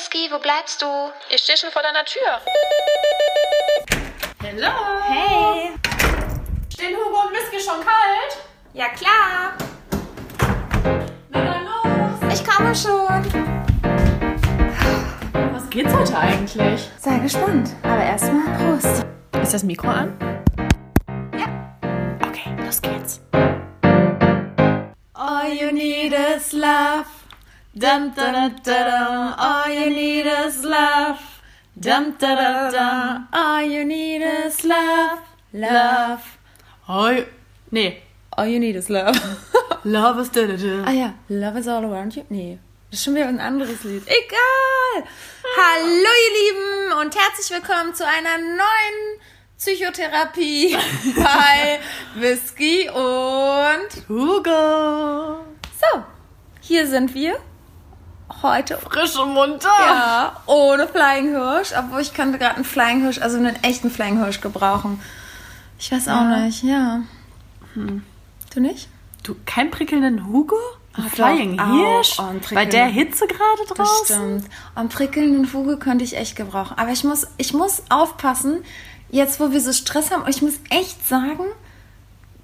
Whisky, wo bleibst du? Ich stehe schon vor deiner Tür. Hallo. Hey. Stehen Hugo und Whisky schon kalt? Ja, klar. Na dann los. Ich komme schon. Was geht's heute eigentlich? Sei gespannt. Aber erstmal Prost. Ist das Mikro an? Ja. Okay, los geht's. All you need is love. Dum, da, da, da. All you need is love. Dum, da, da, da. All you need is love. Love. Hoi. Nee. All you need is love. Love is da, da, da. ah ja, Love is all around you. Nee. Das ist schon wieder ein anderes Lied. Egal. Hallo ihr Lieben und herzlich willkommen zu einer neuen Psychotherapie bei Whisky und Hugo. so. Hier sind wir. Heute Frisch und munter. Ja, ohne Flying Hirsch, obwohl ich könnte gerade einen Flying Hirsch, also einen echten Flying Hirsch gebrauchen. Ich weiß auch nicht, ja. Hm. Du nicht? Du, keinen prickelnden Hugo? Ein doch, Flying auch. Hirsch? Oh, Bei der Hitze gerade Das draußen? stimmt. Am prickelnden Vogel könnte ich echt gebrauchen. Aber ich muss, ich muss aufpassen, jetzt wo wir so Stress haben, und ich muss echt sagen,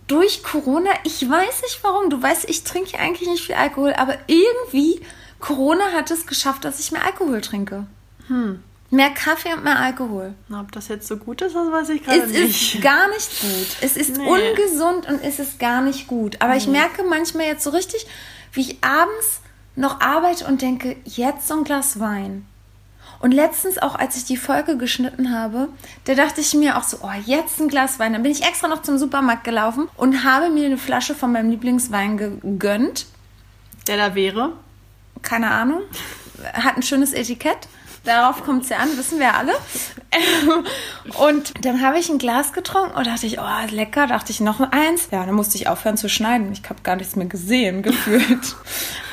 durch Corona, ich weiß nicht warum, du weißt, ich trinke eigentlich nicht viel Alkohol, aber irgendwie, Corona hat es geschafft, dass ich mehr Alkohol trinke. Hm. Mehr Kaffee und mehr Alkohol. Na, ob das jetzt so gut ist, das weiß ich gerade Es nicht. ist gar nicht gut. Es ist Nee. ungesund und es ist gar nicht gut. Aber ich merke manchmal jetzt so richtig, wie ich abends noch arbeite und denke, jetzt so ein Glas Wein. Und letztens auch, als ich die Folge geschnitten habe, da dachte ich mir auch so, oh, jetzt ein Glas Wein. Dann bin ich extra noch zum Supermarkt gelaufen und habe mir eine Flasche von meinem Lieblingswein gegönnt. Der da wäre. Keine Ahnung. Hat ein schönes Etikett. Darauf kommt es ja an, wissen wir alle. Und dann habe ich ein Glas getrunken und dachte ich, oh, lecker, dachte ich noch eins. Ja, dann musste ich aufhören zu schneiden. Ich habe gar nichts mehr gesehen, gefühlt.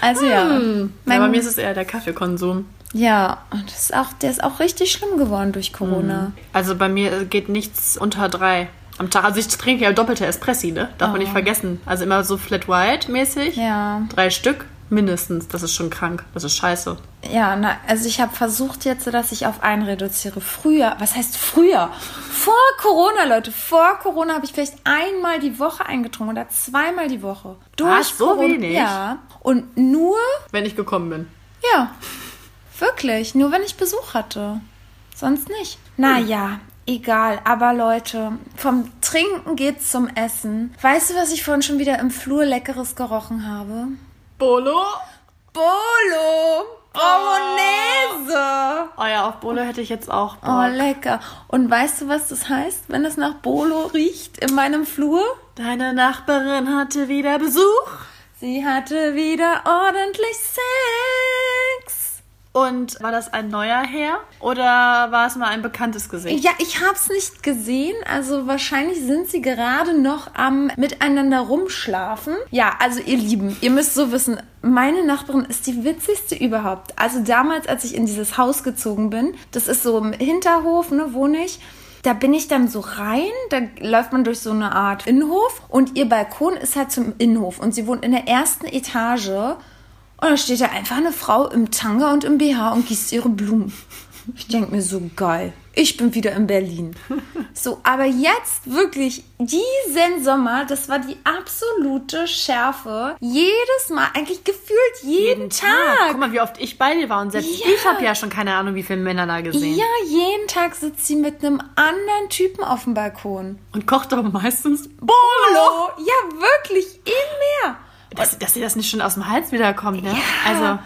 Also ja. Ja, Mein- bei mir ist es eher der Kaffeekonsum. ja, und das ist auch, der ist auch richtig schlimm geworden durch Corona. Also bei mir geht nichts unter drei am Tag. Also ich trinke ja doppelte Espressi, ne? Darf man nicht vergessen. Also immer so Flat White mäßig. Ja. Drei Stück mindestens. Das ist schon krank. Das ist scheiße. Ja, na, also ich habe versucht jetzt, dass ich auf einen reduziere. Früher, was heißt früher? Vor Corona, Leute, vor Corona habe ich vielleicht einmal die Woche eingetrunken oder zweimal die Woche. Durch Was, so Corona, wenig? Ja. Und nur, Wenn ich gekommen bin. ja, wirklich, nur wenn ich Besuch hatte. Sonst nicht. Naja, egal. Aber Leute, vom Trinken geht's zum Essen. Weißt du, was ich vorhin schon wieder im Flur Leckeres gerochen habe? Bolo? Bolo! Bolognese! Oh ja, auf Bolo hätte ich jetzt auch Bock. Oh, lecker. Und weißt du, was das heißt, wenn es nach Bolo riecht in meinem Flur? Deine Nachbarin hatte wieder Besuch. Sie hatte wieder ordentlich Sex. Und war das ein neuer Herr oder war es mal ein bekanntes Gesicht? Ja, ich hab's nicht gesehen. Also wahrscheinlich sind sie gerade noch am miteinander rumschlafen. Ja, also ihr Lieben, ihr müsst so wissen, meine Nachbarin ist die witzigste überhaupt. Also damals, als ich in dieses Haus gezogen bin, das ist so im Hinterhof, ne, wohne ich. Da bin ich dann so rein, da läuft man durch so eine Art Innenhof und ihr Balkon ist halt zum Innenhof und sie wohnt in der ersten Etage und da steht da einfach eine Frau im Tanga und im BH und gießt ihre Blumen. Ich denke mir so geil. Ich bin wieder in Berlin. So, aber jetzt wirklich diesen Sommer, das war die absolute Schärfe. Jedes Mal, eigentlich gefühlt jeden, Tag. Guck mal, wie oft ich bei dir war und selbst Ja. ich habe ja schon keine Ahnung, wie viele Männer da gesehen. Ja, jeden Tag sitzt sie mit einem anderen Typen auf dem Balkon. Und kocht aber meistens Bolo. Ja, wirklich, in mehr. Dass, dass dir das nicht schon aus dem Hals wiederkommt, ne? Also,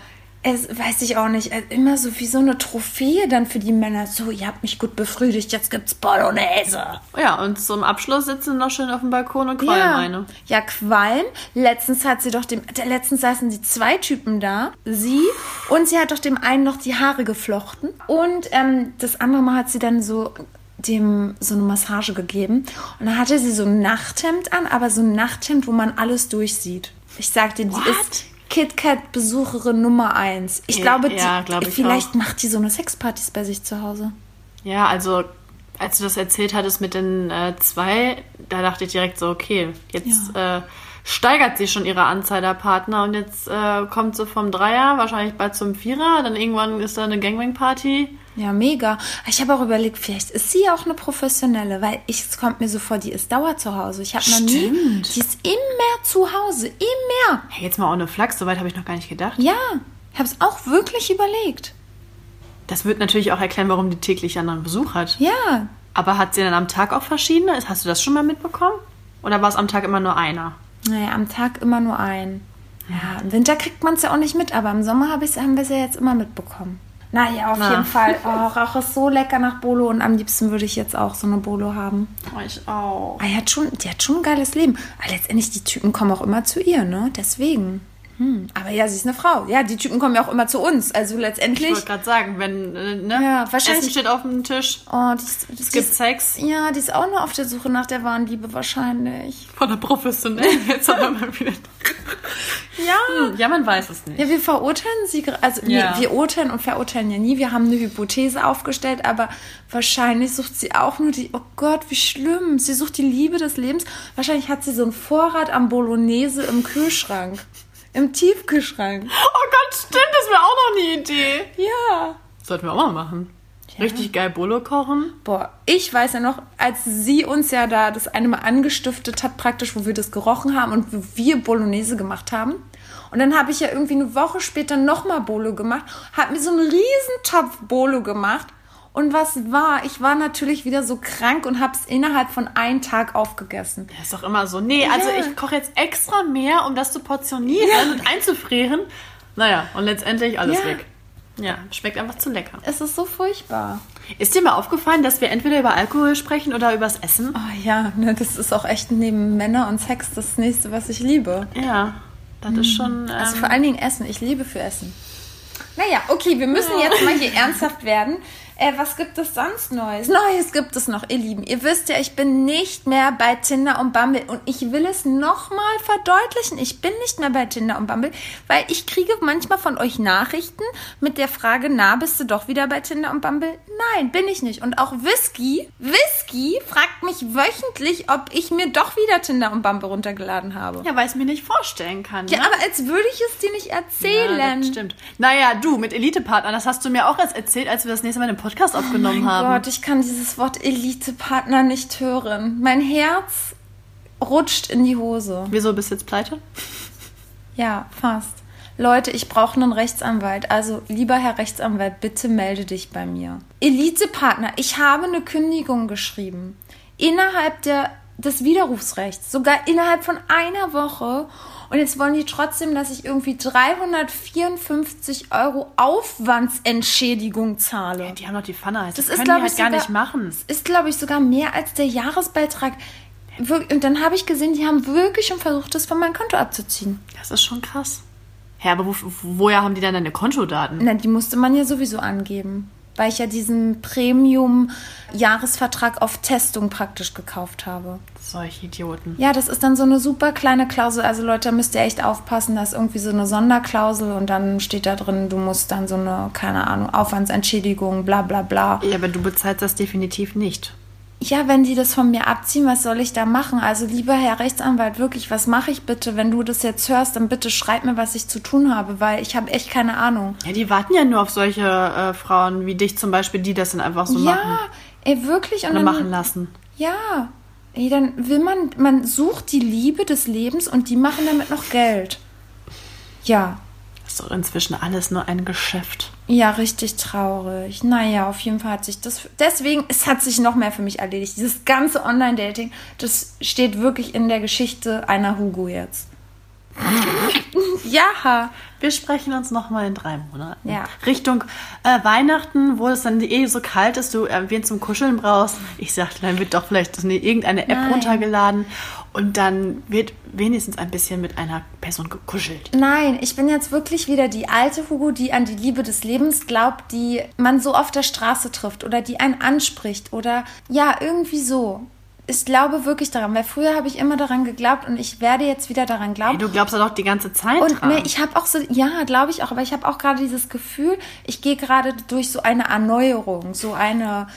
Es weiß ich auch nicht. äh, Immer so wie so eine Trophäe dann für die Männer. So, ihr habt mich gut befriedigt, jetzt gibt's Bolognese. ja, und zum Abschluss sitzen sie noch schön auf dem Balkon und qualmen Ja. eine. ja, Qualm. Letztens hat sie doch dem, letztens saßen die zwei Typen da, sie und sie hat doch dem einen noch die Haare geflochten und ähm, das andere Mal hat sie dann so dem so eine Massage gegeben und dann hatte sie so ein Nachthemd an, aber so ein Nachthemd, wo man alles durchsieht. Ich sag dir, die What? ist KitKat-Besucherin Nummer eins. Ich Ja, glaube, ja, die, glaub ich vielleicht auch. macht die so eine Sexpartys bei sich zu Hause. Ja, also als du das erzählt hattest mit den äh, zwei, da dachte ich direkt so, okay, jetzt äh, steigert sie schon ihre Anzahl der Partner und jetzt äh, kommt sie vom Dreier, wahrscheinlich bald zum Vierer, dann irgendwann ist da eine Gangbang-Party. Ja, mega. Ich habe auch überlegt, vielleicht ist sie auch eine professionelle, weil ich, es kommt mir so vor, die ist dauer zu Hause. Ich habe noch nie, die ist immer zu Hause, immer. Hey, jetzt mal ohne Flachs, soweit habe ich noch gar nicht gedacht. Ja, ich habe es auch wirklich überlegt. Das wird natürlich auch erklären, warum die täglich anderen Besuch hat. Ja, Aber hat sie dann am Tag auch verschiedene? Hast du das schon mal mitbekommen? Oder war es am Tag immer nur einer? naja, am Tag immer nur ein. Ja, im Winter kriegt man es ja auch nicht mit, aber im Sommer hab ich's, haben wir es ja jetzt immer mitbekommen. Naja, auf Na. jeden Fall. Oh, Rauch ist so lecker nach Bolo und am liebsten würde ich jetzt auch so eine Bolo haben. Oh, ich auch. Ah, die, hat schon, die hat schon ein geiles Leben. Aber letztendlich, die Typen kommen auch immer zu ihr, ne? Deswegen. Hm. Aber ja, sie ist eine Frau. Ja, die Typen kommen ja auch immer zu uns. Also Ich letztendlich. wollte gerade sagen, wenn, äh, ne? Ja, wahrscheinlich- Essen steht auf dem Tisch, Oh, die, ist- es gibt ist, Sex. ja, die ist auch nur auf der Suche nach der wahren Liebe wahrscheinlich. Von der professionellen. Jetzt haben wir mal wieder. Ja. Ja, man weiß es nicht. Ja, wir verurteilen sie, also Ja. nee, wir urteilen und verurteilen ja nie. Wir haben eine Hypothese aufgestellt, aber wahrscheinlich sucht sie auch nur die, oh Gott, wie schlimm. Sie sucht die Liebe des Lebens. Wahrscheinlich hat sie so einen Vorrat am Bolognese im Kühlschrank. Im Tiefkühlschrank. Oh Gott, stimmt, das wäre auch noch eine Idee. Ja. Sollten wir auch mal machen. Richtig geil Bolo kochen. Boah, ich weiß ja noch, als sie uns ja da das eine Mal angestiftet hat, praktisch, wo wir das gerochen haben und wo wir Bolognese gemacht haben. Und dann habe ich ja irgendwie eine Woche später nochmal Bolo gemacht, habe mir so einen riesen Topf Bolo gemacht. Und was war? Ich war natürlich wieder so krank und habe es innerhalb von einem Tag aufgegessen. Das ist doch immer so. Nee, also Ja. ich koche jetzt extra mehr, um das zu portionieren und einzufrieren. Naja, und letztendlich alles Ja. weg. Ja, schmeckt einfach zu lecker. Es ist so furchtbar. Ist dir mal aufgefallen, dass wir entweder über Alkohol sprechen oder übers Essen? Oh ja, ne, das ist auch echt neben Männer und Sex das nächste, was ich liebe. Ja, das ist schon. Also Ähm, vor allen Dingen Essen. Ich liebe für Essen. Naja, okay, wir müssen jetzt mal hier ernsthaft werden. Äh, was gibt es sonst Neues? Neues gibt es noch, ihr Lieben. Ihr wisst ja, ich bin nicht mehr bei Tinder und Bumble. Und ich will es nochmal verdeutlichen. Ich bin nicht mehr bei Tinder und Bumble, weil ich kriege manchmal von euch Nachrichten mit der Frage, na, bist du doch wieder bei Tinder und Bumble? Nein, bin ich nicht. Und auch Whisky, Whisky fragt mich wöchentlich, ob ich mir doch wieder Tinder und Bumble runtergeladen habe. ja, weil ich es mir nicht vorstellen kann. Ja, ne? aber als würde ich es dir nicht erzählen. Ja, stimmt. Naja, du mit Elite-Partner, das hast du mir auch erst erzählt, als wir das nächste Mal den Podcast aufgenommen Mein haben. Gott, ich kann dieses Wort Elite-Partner nicht hören. Mein Herz rutscht in die Hose. Wieso bist du jetzt pleite? Ja, fast. Leute, ich brauche einen Rechtsanwalt. Also, lieber Herr Rechtsanwalt, bitte melde dich bei mir. Elite-Partner, ich habe eine Kündigung geschrieben. Innerhalb der, des Widerrufsrechts. Sogar innerhalb von einer Woche. Und jetzt wollen die trotzdem, dass ich irgendwie 354 Euro Aufwandsentschädigung zahle. Die haben doch die Pfanne heiß. Das, Das ist, können glaub die halt ich, gar sogar- nicht machen. ist, glaube ich, sogar mehr als der Jahresbeitrag. Und dann habe ich gesehen, die haben wirklich schon versucht, das von meinem Konto abzuziehen. Das ist schon krass. Ja, aber wo, woher haben die dann deine Kontodaten? Na, die musste man ja sowieso angeben. Weil ich ja diesen Premium-Jahresvertrag auf Testung praktisch gekauft habe. Solche Idioten. Ja, das ist dann so eine super kleine Klausel. Also Leute, da müsst ihr echt aufpassen. Da ist irgendwie so eine Sonderklausel und dann steht da drin, du musst dann so eine, keine Ahnung, Aufwandsentschädigung, bla bla bla. Ja, aber du bezahlst das definitiv nicht. Ja, wenn die das von mir abziehen, was soll ich da machen? Also lieber Herr Rechtsanwalt, wirklich, was mache ich bitte? Wenn du das jetzt hörst, dann bitte schreib mir, was ich zu tun habe, weil ich habe echt keine Ahnung. Ja, die warten ja nur auf solche äh, Frauen wie dich zum Beispiel, die das dann einfach so ja, machen ey, wirklich. Und oder dann, machen lassen. Ja, ey, dann will man, man sucht die Liebe des Lebens und die machen damit noch Geld. Ja, Das ist doch inzwischen alles nur ein Geschäft. Ja, richtig traurig. Naja, auf jeden Fall hat sich das, deswegen, es hat sich noch mehr für mich erledigt. Dieses ganze Online-Dating, das steht wirklich in der Geschichte einer Hugo jetzt. ja, Wir sprechen uns nochmal in drei Monaten. Ja. Richtung äh, Weihnachten, wo es dann eh so kalt ist, du äh, wen zum Kuscheln brauchst. Ich sagte, dann wird doch vielleicht eine, irgendeine App Nein. runtergeladen und dann wird wenigstens ein bisschen mit einer Person gekuschelt. Nein, ich bin jetzt wirklich wieder die alte Hugo, die an die Liebe des Lebens glaubt, die man so auf der Straße trifft oder die einen anspricht oder ja, irgendwie so. Ich glaube wirklich daran, weil früher habe ich immer daran geglaubt und ich werde jetzt wieder daran glauben. Hey, du glaubst ja doch die ganze Zeit Und dran. ne, ich habe auch so, ja, glaube ich auch, aber ich habe auch gerade dieses Gefühl, ich gehe gerade durch so eine Erneuerung, so eine,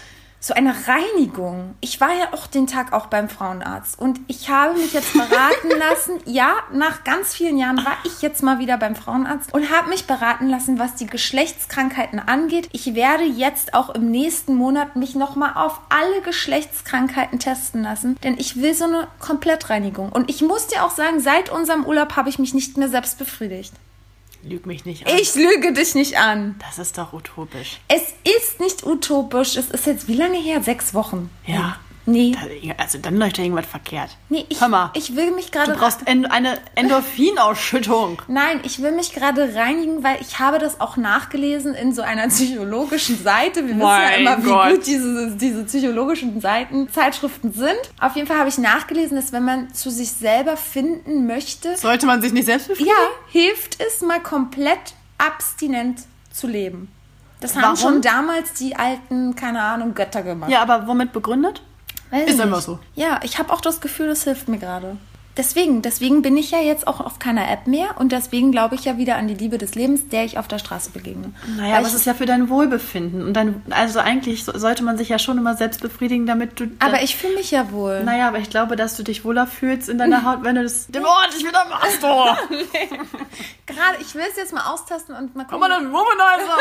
so eine Reinigung. Ich war ja auch den Tag auch beim Frauenarzt und ich habe mich jetzt beraten lassen. Ja, nach ganz vielen Jahren war ich jetzt mal wieder beim Frauenarzt und habe mich beraten lassen, was die Geschlechtskrankheiten angeht. Ich werde jetzt auch im nächsten Monat mich nochmal auf alle Geschlechtskrankheiten testen lassen, denn ich will so eine Komplettreinigung. Und ich muss dir auch sagen, seit unserem Urlaub habe ich mich nicht mehr selbst befriedigt. Lüg mich nicht an. Ich lüge dich nicht an. Das ist doch utopisch. Es ist nicht utopisch. Es ist jetzt wie lange her? Sechs Wochen. Ja. Nee. Da, also dann läuft ja irgendwas verkehrt. Nee, ich, Hör mal, ich will mich gerade. du brauchst en eine Endorphinausschüttung. Nein, ich will mich gerade reinigen, weil ich habe das auch nachgelesen in so einer psychologischen Seite. Wir wissen ja Mein immer, wie Gott. gut diese, diese psychologischen Seiten, Zeitschriften sind. Auf jeden Fall habe ich nachgelesen, dass wenn man zu sich selber finden möchte, Sollte man sich nicht selbst befriedigen? ja, hilft es mal komplett abstinent zu leben. Das haben Warum? schon damals die alten, keine Ahnung, Götter gemacht. Ja, aber womit begründet? Weiß Ist nicht. so. Ja, ich habe auch das Gefühl, das hilft mir gerade. Deswegen, deswegen bin ich ja jetzt auch auf keiner App mehr und deswegen glaube ich ja wieder an die Liebe des Lebens, der ich auf der Straße begegne. Naja, Weil aber es ist ja für dein Wohlbefinden. Und dann, also eigentlich so- sollte man sich ja schon immer selbst befriedigen, damit du. aber ich fühle mich ja wohl. Naja, aber ich glaube, dass du dich wohler fühlst in deiner Haut, wenn du das. Dem Ort, ich wieder machst du! Gerade, ich will es jetzt mal austesten und mal Komm gucken, mal, den Womanizer!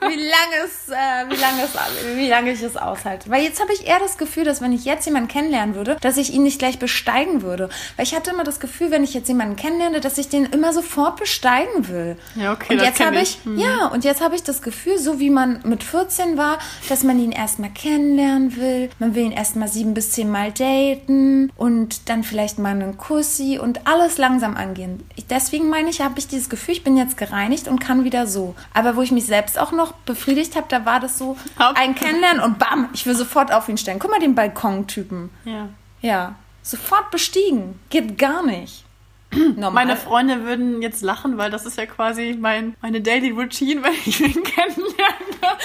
wie lange es, äh, wie lange es, wie lange ich es aushalte. Weil jetzt habe ich eher das Gefühl, dass wenn ich jetzt jemanden kennenlernen würde, dass ich ihn nicht gleich besteigen würde. Weil ich hatte immer das Gefühl, wenn ich jetzt jemanden kennenlerne, dass ich den immer sofort besteigen will. Ja, okay, Und das jetzt habe ich. ich, ja, und jetzt habe ich das Gefühl, so wie man mit 14 war, dass man ihn erstmal kennenlernen will. Man will ihn erstmal sieben bis zehn Mal daten und dann vielleicht mal einen Kussi und alles langsam angehen. Ich, deswegen meine ich, habe ich dieses Gefühl, ich bin jetzt gereinigt und kann wieder so. Aber wo ich mich selbst auch noch befriedigt habe, da war das so Haupt- ein Kennenlernen und bam, ich will sofort auf ihn stellen. Guck mal den Balkontypen. Ja. Ja, sofort bestiegen. Geht gar nicht. Normal. Meine Freunde würden jetzt lachen, weil das ist ja quasi mein, meine Daily Routine, wenn ich wen kennenlerne.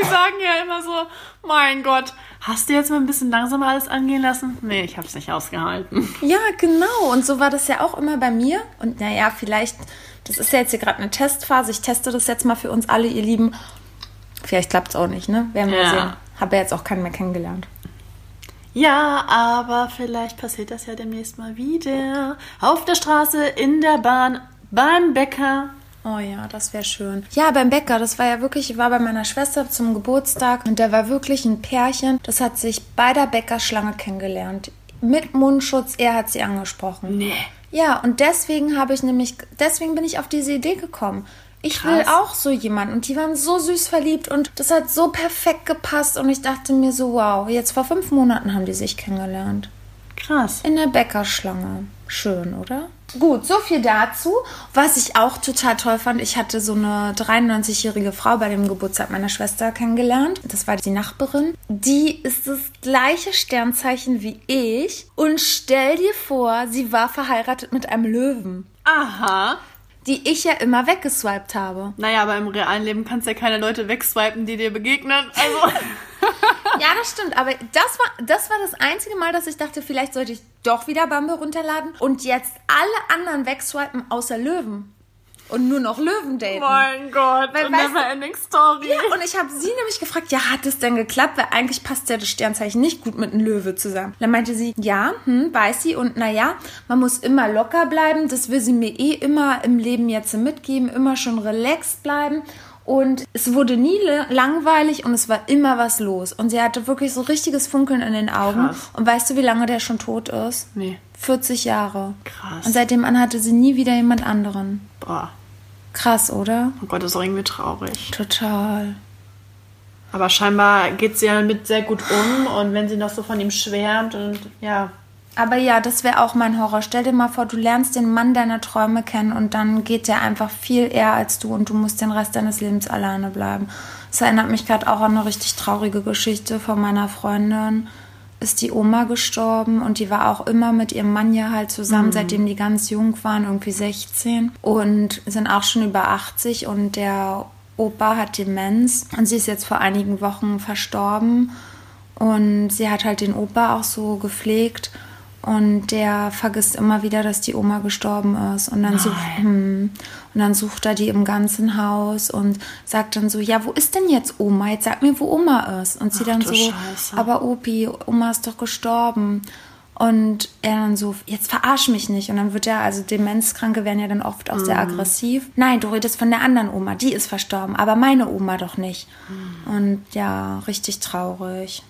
Sie sagen ja immer so, mein Gott, hast du jetzt mal ein bisschen langsamer alles angehen lassen? Nee, ich hab's nicht ausgehalten. Ja, genau. Und so war das ja auch immer bei mir. Und naja, vielleicht, das ist ja jetzt hier gerade eine Testphase. Ich teste das jetzt mal für uns alle, ihr Lieben. Vielleicht klappt es auch nicht, ne? Werden wir Ja. sehen. Habe ja jetzt auch keinen mehr kennengelernt. Ja, aber vielleicht passiert das ja demnächst mal wieder. Auf der Straße, in der Bahn, beim Bäcker. Oh ja, das wäre schön. Ja, beim Bäcker, das war ja wirklich, ich war bei meiner Schwester zum Geburtstag und da war wirklich ein Pärchen, das hat sich bei der Bäckerschlange kennengelernt. Mit Mundschutz, er hat sie angesprochen. Nee. Ja, und deswegen habe ich nämlich, deswegen bin ich auf diese Idee gekommen. Ich will Krass. auch so jemanden. Und die waren so süß verliebt und das hat so perfekt gepasst. Und ich dachte mir so, wow, jetzt vor fünf Monaten haben die sich kennengelernt. Krass. In der Bäckerschlange. Schön, oder? Gut, so viel dazu. Was ich auch total toll fand, ich hatte so eine 93-jährige Frau bei dem Geburtstag meiner Schwester kennengelernt. Das war die Nachbarin. Die ist das gleiche Sternzeichen wie ich. Und stell dir vor, sie war verheiratet mit einem Löwen, Aha. Die ich ja immer weggeswiped habe. Naja, aber im realen Leben kannst du ja keine Leute wegswipen, die dir begegnen. Also. Ja, das stimmt. Aber das war, das war das einzige Mal, dass ich dachte, vielleicht sollte ich doch wieder Bumble runterladen und jetzt alle anderen wegswipen außer Löwen. Und nur noch Löwen daten. mein Gott, Weil, never ending story. Ja, und ich habe sie nämlich gefragt, ja, hat es denn geklappt? Weil eigentlich passt ja das Sternzeichen nicht gut mit einem Löwe zusammen. Dann meinte sie, ja, hm, weiß sie. Und naja, man muss immer locker bleiben. Das will sie mir eh immer im Leben jetzt mitgeben. Immer schon relaxed bleiben. Und es wurde nie langweilig und es war immer was los. Und sie hatte wirklich so richtiges Funkeln in den Augen. Krass. Und weißt du, wie lange der schon tot ist? Nee. 40 Jahre. Krass. Und seitdem an hatte sie nie wieder jemand anderen. Boah. Krass, oder? Oh Gott, das ist auch irgendwie traurig. Total. Aber scheinbar geht sie ja mit sehr gut um und wenn sie noch so von ihm schwärmt und ja. Aber ja, das wäre auch mein Horror. Stell dir mal vor, du lernst den Mann deiner Träume kennen und dann geht der einfach viel eher als du und du musst den Rest deines Lebens alleine bleiben. Das erinnert mich gerade auch an eine richtig traurige Geschichte von meiner Freundin. Ist die Oma gestorben und die war auch immer mit ihrem Mann ja halt zusammen, seitdem die ganz jung waren, irgendwie 16 und sind auch schon über 80 und der Opa hat Demenz und sie ist jetzt vor einigen Wochen verstorben und sie hat halt den Opa auch so gepflegt und der vergisst immer wieder, dass die Oma gestorben ist. Und dann, sucht, hm, und dann sucht er die im ganzen Haus und sagt dann so, ja, wo ist denn jetzt Oma? Jetzt sag mir, wo Oma ist. Und sie Ach dann so, Scheiße. aber Opi, Oma ist doch gestorben. Und er dann so, jetzt verarsch mich nicht. Und dann wird er, also Demenzkranke werden ja dann oft auch sehr aggressiv. Nein, du redest von der anderen Oma, die ist verstorben, aber meine Oma doch nicht. Und ja, richtig traurig.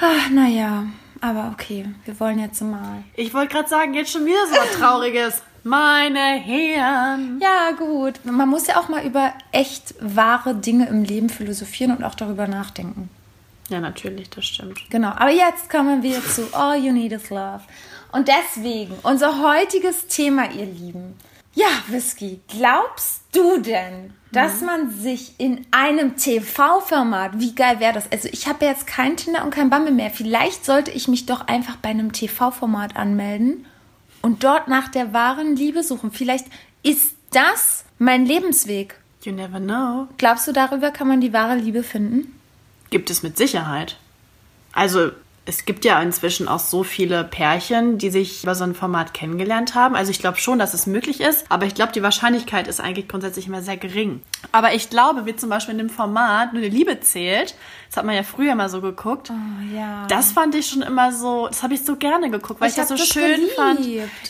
Ach, naja, aber okay, wir wollen jetzt mal. Ich wollte gerade sagen, jetzt schon wieder so was Trauriges. Meine Herren. Ja, gut. Man muss ja auch mal über echt wahre Dinge im Leben philosophieren und auch darüber nachdenken. Ja, natürlich, das stimmt. Genau. Aber jetzt kommen wir zu All You Need Is Love. Und deswegen unser heutiges Thema, ihr Lieben. Ja, Whisky, glaubst du denn, dass man sich in einem TV-Format, wie geil wäre das? Also ich habe ja jetzt kein Tinder und kein Bumble mehr. Vielleicht sollte ich mich doch einfach bei einem TV-Format anmelden und dort nach der wahren Liebe suchen. Vielleicht ist das mein Lebensweg. You never know. Glaubst du, darüber kann man die wahre Liebe finden? Gibt es mit Sicherheit. Also, es gibt ja inzwischen auch so viele Pärchen, die sich über so ein Format kennengelernt haben. Also ich glaube schon, dass es möglich ist, aber ich glaube, die Wahrscheinlichkeit ist eigentlich grundsätzlich immer sehr gering. Aber ich glaube, wie zum Beispiel in dem Format nur die Liebe zählt, das hat man ja früher mal so geguckt. Oh, ja. Das fand ich schon immer so, das habe ich so gerne geguckt, weil ich, Ich das so das schön geliebt. fand.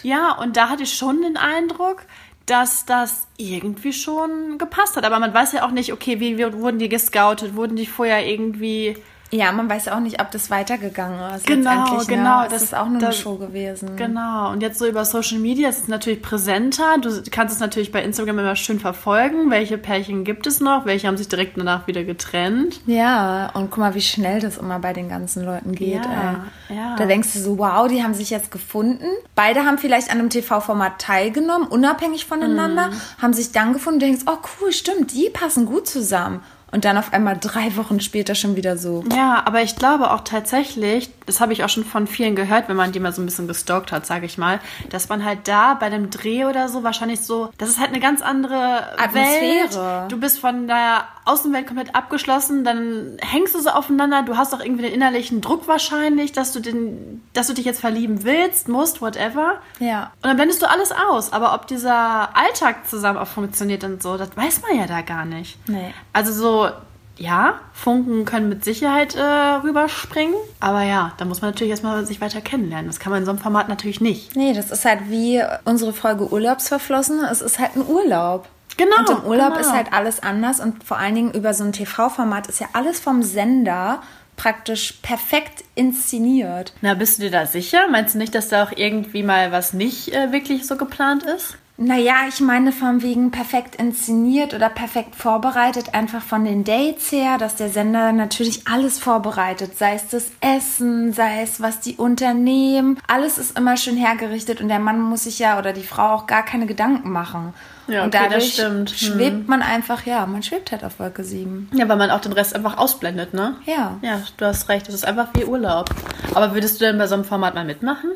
Ja, und da hatte ich schon den Eindruck, dass das irgendwie schon gepasst hat. Aber man weiß ja auch nicht, okay, wie, wie wurden die gescoutet? Wurden die vorher irgendwie Ja, man weiß auch nicht, ob das weitergegangen ist. Genau, letztendlich, genau, Ne? Das, ist auch nur das- eine Show gewesen. Genau, und jetzt so über Social Media ist es natürlich präsenter. Du kannst es natürlich bei Instagram immer schön verfolgen. Welche Pärchen gibt es noch? Welche haben sich direkt danach wieder getrennt? Ja, und guck mal, wie schnell das immer bei den ganzen Leuten geht. Ja, ja. Da denkst du so, wow, die haben sich jetzt gefunden. Beide haben vielleicht an einem TV-Format teilgenommen, unabhängig voneinander, Mhm. haben sich dann gefunden. Du denkst, oh cool, stimmt, die passen gut zusammen. Und dann auf einmal drei Wochen später schon wieder so. Ja, aber ich glaube auch tatsächlich, das habe ich auch schon von vielen gehört, wenn man die mal so ein bisschen gestalkt hat, sage ich mal, dass man halt da bei dem Dreh oder so wahrscheinlich so, das ist halt eine ganz andere Atmosphäre. Welt. Du bist von der Außenwelt komplett abgeschlossen, dann hängst du so aufeinander, du hast auch irgendwie den innerlichen Druck wahrscheinlich, dass du den, dass du dich jetzt verlieben willst, musst, whatever. Ja. Und dann blendest du alles aus. Aber ob dieser Alltag zusammen auch funktioniert und so, das weiß man ja da gar nicht. Nee. Also so, ja, Funken können mit Sicherheit äh, rüberspringen. Aber ja, da muss man natürlich erstmal sich weiter kennenlernen. Das kann man in so einem Format natürlich nicht. Nee, das ist halt wie unsere Folge Urlaubsverflossene. Es ist halt ein Urlaub. Genau, Und im Urlaub genau. ist halt alles anders und vor allen Dingen über so ein TV-Format ist ja alles vom Sender praktisch perfekt inszeniert. Na, bist du dir da sicher? Meinst du nicht, dass da auch irgendwie mal was nicht äh, wirklich so geplant ist? Naja, ich meine von wegen perfekt inszeniert oder perfekt vorbereitet, einfach von den Dates her, dass der Sender natürlich alles vorbereitet, sei es das Essen, sei es was die unternehmen, alles ist immer schön hergerichtet und der Mann muss sich ja oder die Frau auch gar keine Gedanken machen. Ja, und okay, dadurch stimmt. Hm. schwebt man einfach, ja, man schwebt halt auf Wolke 7. Ja, weil man auch den Rest einfach ausblendet, ne? Ja. Ja, du hast recht. Das ist einfach wie Urlaub. Aber würdest du denn bei so einem Format mal mitmachen?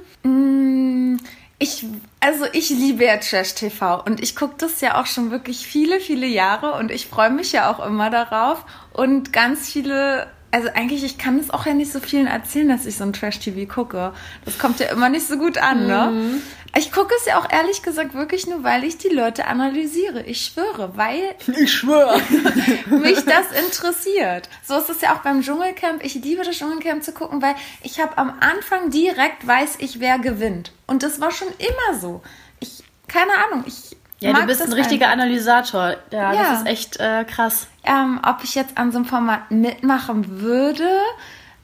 Ich, also ich liebe ja Trash TV und ich gucke das ja auch schon wirklich viele, viele Jahre und ich freue mich ja auch immer darauf. Und ganz viele, also eigentlich, ich kann es auch ja nicht so vielen erzählen, dass ich so ein Trash TV gucke. Das kommt ja immer nicht so gut an, ne? Ich gucke es ja auch ehrlich gesagt wirklich nur, weil ich die Leute analysiere. Ich schwöre, weil Ich schwöre. mich das interessiert. So ist es ja auch beim Dschungelcamp. Ich liebe das Dschungelcamp zu gucken, weil ich habe am Anfang direkt weiß ich, wer gewinnt. Und das war schon immer so. Ich, keine Ahnung, ich. Ja, du bist ein richtiger einfach. Analysator. Ja, Ja. das ist echt äh, krass. Ähm, ob ich jetzt an so einem Format mitmachen würde.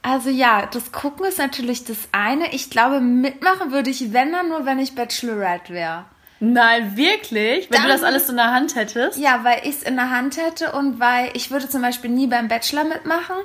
Also ja, das Gucken ist natürlich das eine. Ich glaube, mitmachen würde ich, wenn dann nur, wenn ich Bachelorette wäre. Nein, wirklich? Wenn Dann- du das alles in der Hand hättest? Ja, weil ich es in der Hand hätte und weil ich würde zum Beispiel nie beim Bachelor mitmachen,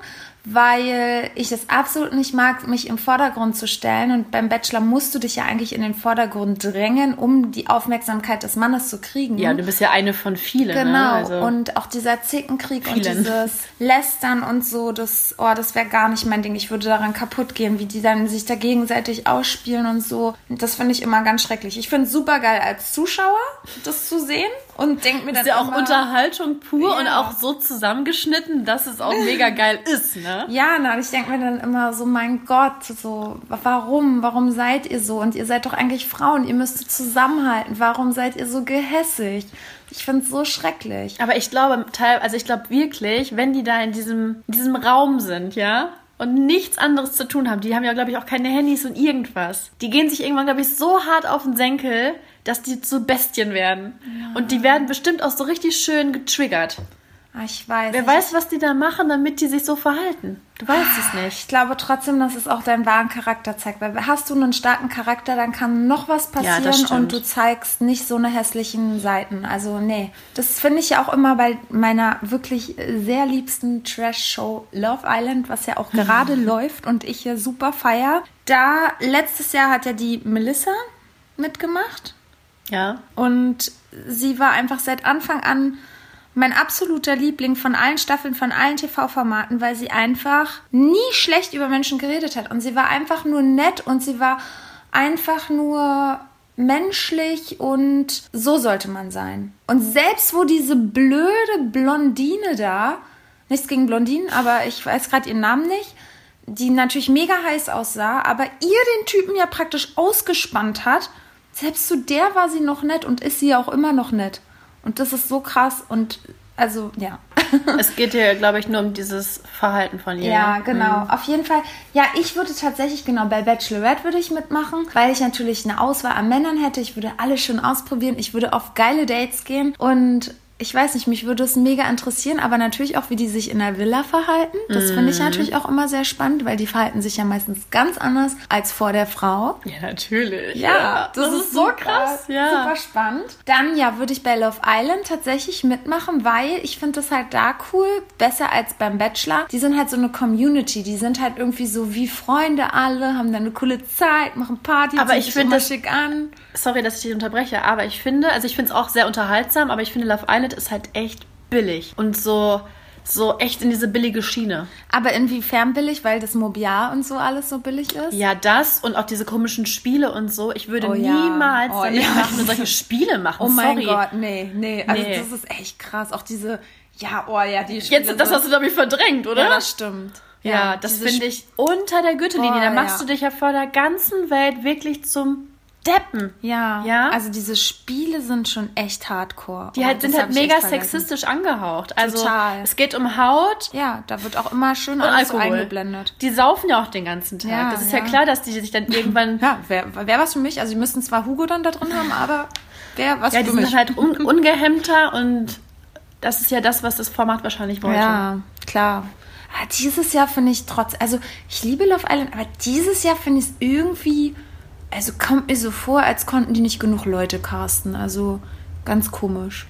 weil ich es absolut nicht mag, mich im Vordergrund zu stellen. Und beim Bachelor musst du dich ja eigentlich in den Vordergrund drängen, um die Aufmerksamkeit des Mannes zu kriegen. Ja, du bist ja eine von vielen. Genau, Ne? Also, und auch dieser Zickenkrieg und Vielen. dieses Lästern und so, das, oh, das wäre gar nicht mein Ding. Ich würde daran kaputt gehen, wie die dann sich da gegenseitig ausspielen und so. Das finde ich immer ganz schrecklich. Ich finde es super geil als Zuschauer, das zu sehen und denke mir dann ist ja auch immer, Unterhaltung pur Ja. und auch so zusammengeschnitten, dass es auch mega geil ist, ne? Ja, na, und ich denke mir dann immer so, mein Gott, so, warum, warum seid ihr so? Und ihr seid doch eigentlich Frauen, ihr müsst zusammenhalten. Warum seid ihr so gehässig? Ich finde es so schrecklich. Aber ich glaube, teil, also ich glaube wirklich, wenn die da in diesem, in diesem Raum sind, ja, und nichts anderes zu tun haben, die haben ja, glaube ich, auch keine Handys und irgendwas. Die gehen sich irgendwann, glaube ich, so hart auf den Senkel, dass die zu Bestien werden. Und die werden bestimmt auch so richtig schön getriggert. Ah, Ich weiß. Wer nicht. weiß, was die da machen, damit die sich so verhalten. Du weißt es nicht. Ich glaube trotzdem, dass es auch deinen wahren Charakter zeigt. Weil hast du einen starken Charakter, dann kann noch was Ja, passieren stimmt. und du zeigst nicht so eine hässlichen Seiten. Also nee, das finde ich ja auch immer bei meiner wirklich sehr liebsten Trash-Show Love Island, was ja auch gerade läuft und ich hier super feier. Da letztes Jahr hat ja die Melissa mitgemacht. Ja. Und sie war einfach seit Anfang an mein absoluter Liebling von allen Staffeln, von allen TV-Formaten, weil sie einfach nie schlecht über Menschen geredet hat. Und sie war einfach nur nett und sie war einfach nur menschlich und so sollte man sein. Und selbst wo diese blöde Blondine da, nichts gegen Blondinen, aber ich weiß gerade ihren Namen nicht, die natürlich mega heiß aussah, aber ihr den Typen ja praktisch ausgespannt hat, selbst zu der war sie noch nett und ist sie auch immer noch nett. Und das ist so krass und also ja. Es geht hier, glaube ich, nur um dieses Verhalten von ihr. Ja, genau. Auf jeden Fall. Ja, ich würde tatsächlich, genau, bei Bachelorette würde ich mitmachen, weil ich natürlich eine Auswahl an Männern hätte. Ich würde alles schon ausprobieren. Ich würde auf geile Dates gehen und ich weiß nicht, mich würde es mega interessieren, aber natürlich auch, wie die sich in der Villa verhalten. Das finde Mhm. ich natürlich auch immer sehr spannend, weil die verhalten sich ja meistens ganz anders als vor der Frau. Ja, natürlich. Ja, das, ist so super, krass. Ja. Super spannend. Dann, ja, würde ich bei Love Island tatsächlich mitmachen, weil ich finde das halt da cool, besser als beim Bachelor. Die sind halt so eine Community, die sind halt irgendwie so wie Freunde alle, haben dann eine coole Zeit, machen Party, Aber ich sich find immer das- schick an. Sorry, dass ich dich unterbreche, aber ich finde, also ich finde es auch sehr unterhaltsam, aber ich finde Love Island ist halt echt billig und so so echt in diese billige Schiene. Aber inwiefern billig, weil das Mobiliar und so alles so billig ist? Ja, das und auch diese komischen Spiele und so. Ich würde Oh ja. niemals Oh damit ja. machen und solche Spiele machen. Oh mein Sorry. Gott, nee, nee. Also Nee. das ist echt krass. Auch diese, ja, oh ja, die Spiele Jetzt, das hast du, glaube ich, verdrängt, oder? Ja, das stimmt. Ja, das diese finde ich unter der Gürtellinie. Oh, da machst ja. du dich ja vor der ganzen Welt wirklich zum Deppen. Ja, Ja? Also diese Spiele sind schon echt hardcore. Die Oh, halt, sind halt mega sexistisch angehaucht. Also Total. es geht um Haut Ja, da wird auch immer schön alles Alkohol. eingeblendet. Die saufen ja auch den ganzen Tag. Ja, das ist ja. ja. klar, dass die sich dann irgendwann. Ja, wäre wär was für mich. Also, die müssten zwar Hugo dann da drin haben, aber wäre was ja, die für mich. sind halt un ungehemmter und das ist ja das, was das Format wahrscheinlich wollte. ja, klar. Ah, dieses Jahr finde ich trotz, also ich liebe Love Island, aber dieses Jahr finde ich es irgendwie, also kommt mir so vor, als konnten die nicht genug Leute casten. Also ganz komisch.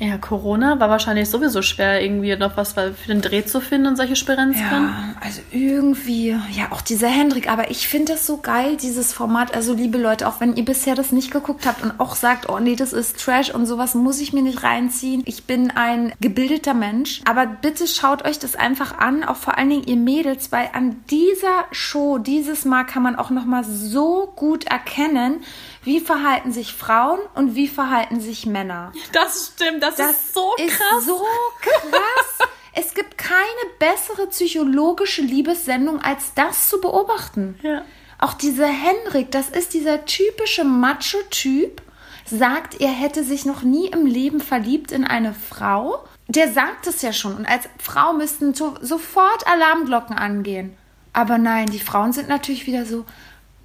Ja, Corona war wahrscheinlich sowieso schwer, irgendwie noch was für den Dreh zu finden und solche Spirenzchen. Ja, also irgendwie, ja, auch dieser Hendrik, aber ich finde das so geil, dieses Format. Also, liebe Leute, auch wenn ihr bisher das nicht geguckt habt und auch sagt, oh nee, das ist Trash und sowas muss ich mir nicht reinziehen. Ich bin ein gebildeter Mensch, aber bitte schaut euch das einfach an, auch vor allen Dingen ihr Mädels, weil an dieser Show, dieses Mal kann man auch nochmal so gut erkennen, wie verhalten sich Frauen und wie verhalten sich Männer. Das stimmt, das, ist so ist krass. so krass. es gibt keine bessere psychologische Liebessendung, als das zu beobachten. Ja. Auch dieser Henrik, das ist dieser typische Macho-Typ, sagt, er hätte sich noch nie im Leben verliebt in eine Frau. Der sagt es ja schon. Und als Frau müssten so, sofort Alarmglocken angehen. Aber nein, die Frauen sind natürlich wieder so,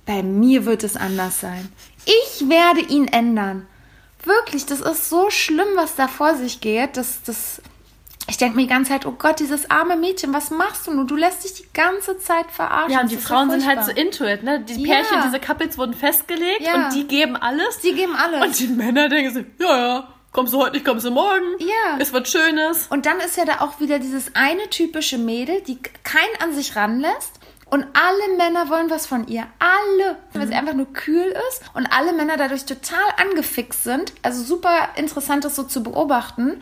bei mir wird es anders sein. Ich werde ihn ändern. Wirklich, das ist so schlimm, was da vor sich geht. Das, das, ich denke mir die ganze Zeit, oh Gott, dieses arme Mädchen, was machst du nur? Du lässt dich die ganze Zeit verarschen. Ja, und die ist Frauen sind halt so into it, ne? Die Ja. Pärchen, diese Couples wurden festgelegt Ja. und die geben alles. Die geben alles. Und die Männer denken sich, ja, ja, kommst du heute nicht, kommst du morgen. Ja. Es wird Schönes. Und dann ist ja da auch wieder dieses eine typische Mädel, die keinen an sich ranlässt. Und alle Männer wollen was von ihr. Alle. Weil sie einfach nur kühl ist. Und alle Männer dadurch total angefixt sind. Also super interessant, das so zu beobachten.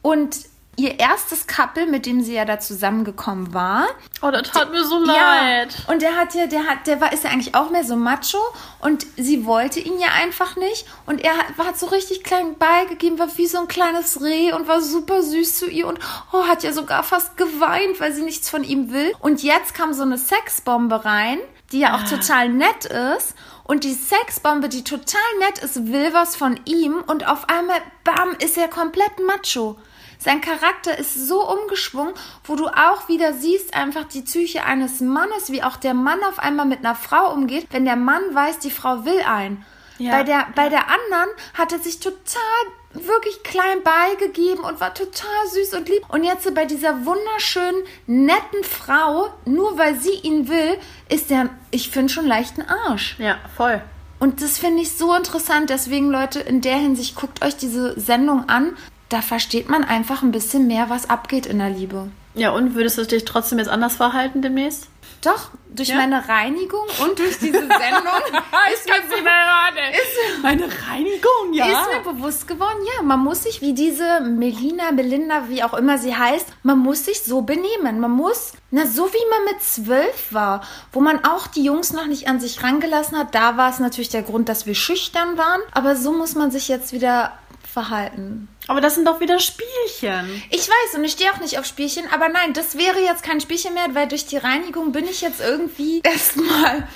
Und ihr erstes Couple, mit dem sie ja da zusammengekommen war. Oh, das tat mir so Ja, leid. und der hat ja, der hat, der war, ist ja eigentlich auch mehr so macho und sie wollte ihn ja einfach nicht und er hat, hat so richtig klein beigegeben, war wie so ein kleines Reh und war super süß zu ihr und oh, hat ja sogar fast geweint, weil sie nichts von ihm will. Und jetzt kam so eine Sexbombe rein, die ja auch total nett ist. Und die Sexbombe, die total nett ist, will was von ihm und auf einmal, bam, ist er komplett macho. Sein Charakter ist so umgeschwungen, wo du auch wieder siehst, einfach die Psyche eines Mannes, wie auch der Mann auf einmal mit einer Frau umgeht, wenn der Mann weiß, die Frau will einen. Ja. Bei, der, bei der anderen hat er sich total wirklich klein beigegeben und war total süß und lieb. Und jetzt bei dieser wunderschönen, netten Frau, nur weil sie ihn will, ist er, ich finde, schon leicht ein Arsch. Ja, voll. Und das finde ich so interessant. Deswegen, Leute, in der Hinsicht, guckt euch diese Sendung an. Da versteht man einfach ein bisschen mehr, was abgeht in der Liebe. Ja, und würdest du dich trotzdem jetzt anders verhalten demnächst? Doch, durch Ja? meine Reinigung und durch diese Sendung ist, mir, raten. Meine Reinigung, ja. ist mir bewusst geworden, ja, man muss sich wie diese Melina, Belinda, wie auch immer sie heißt, man muss sich so benehmen. Man muss, na, so wie man mit zwölf war, wo man auch die Jungs noch nicht an sich rangelassen hat, da war es natürlich der Grund, dass wir schüchtern waren. Aber so muss man sich jetzt wieder verhalten. Aber das sind doch wieder Spielchen. Ich weiß und ich stehe auch nicht auf Spielchen, aber nein, das wäre jetzt kein Spielchen mehr, weil durch die Reinigung bin ich jetzt irgendwie erstmal.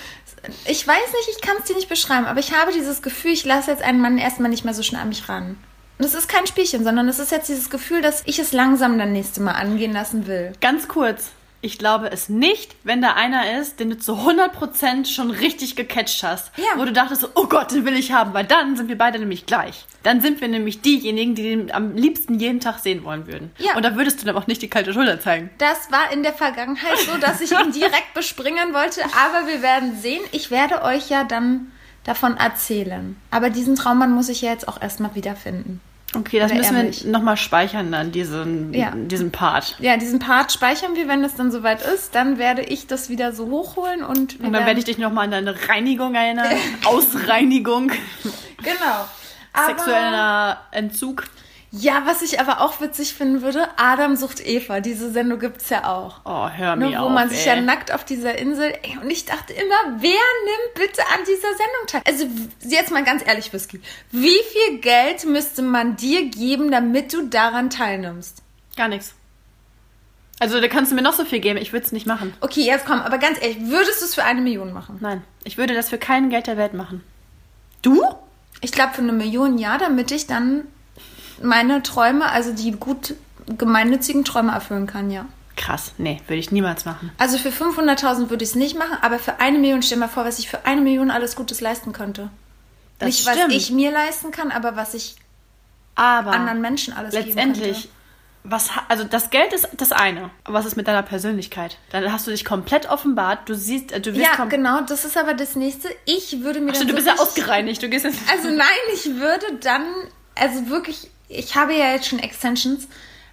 Ich weiß nicht, ich kann es dir nicht beschreiben, aber ich habe dieses Gefühl, ich lasse jetzt einen Mann erstmal nicht mehr so schnell an mich ran. Und es ist kein Spielchen, sondern es ist jetzt dieses Gefühl, dass ich es langsam dann nächste Mal angehen lassen will. Ganz kurz. Ich glaube es nicht, wenn da einer ist, den du zu 100% schon richtig gecatcht hast. Ja. Wo du dachtest, oh Gott, den will ich haben, weil dann sind wir beide nämlich gleich. Dann sind wir nämlich diejenigen, die den am liebsten jeden Tag sehen wollen würden. Ja. Und da würdest du dann auch nicht die kalte Schulter zeigen. Das war in der Vergangenheit so, dass ich ihn direkt bespringen wollte, aber wir werden sehen. Ich werde euch ja dann davon erzählen. Aber diesen Traummann muss ich ja jetzt auch erstmal wiederfinden. Okay, das Oder müssen wir nochmal speichern dann, diesen, Ja. diesen Part. Ja, diesen Part speichern wir, wenn es dann soweit ist. Dann werde ich das wieder so hochholen und, Und dann werde ich dich nochmal an deine Reinigung erinnern. Ausreinigung. Genau. Aber, Sexueller Entzug. Ja, was ich aber auch witzig finden würde, Adam sucht Eva. Diese Sendung gibt's ja auch. Oh, hör Ne, mir wo auf, man sich ey. ja nackt auf dieser Insel. Ey, und ich dachte immer, wer nimmt bitte an dieser Sendung teil? Also jetzt mal ganz ehrlich, Whisky. Wie viel Geld müsste man dir geben, damit du daran teilnimmst? Gar nichts. Also da kannst du mir noch so viel geben, ich würde es nicht machen. Okay, jetzt komm, aber ganz ehrlich, würdest du es für eine Million machen? Nein, ich würde das für kein Geld der Welt machen. Du? Ich glaube für eine Million ja, damit ich dann meine Träume, also die gut gemeinnützigen Träume erfüllen kann, ja. Krass, nee, würde ich niemals machen. Also für 500.000 würde ich es nicht machen, aber für eine Million, stell mal vor, was ich für eine Million alles Gutes leisten könnte. Das nicht, stimmt. was ich mir leisten kann, aber was ich Aber anderen Menschen alles geben letztendlich, könnte. was, also das Geld ist das eine. Aber was ist mit deiner Persönlichkeit? Dann hast du dich komplett offenbart, du siehst, äh, du wirst Ja, genau, das ist aber das nächste. Ich würde mir Ach dann du bist ja ausgereinigt, du gehst jetzt. Also nein, ich würde dann, also wirklich, ich habe ja jetzt schon Extensions,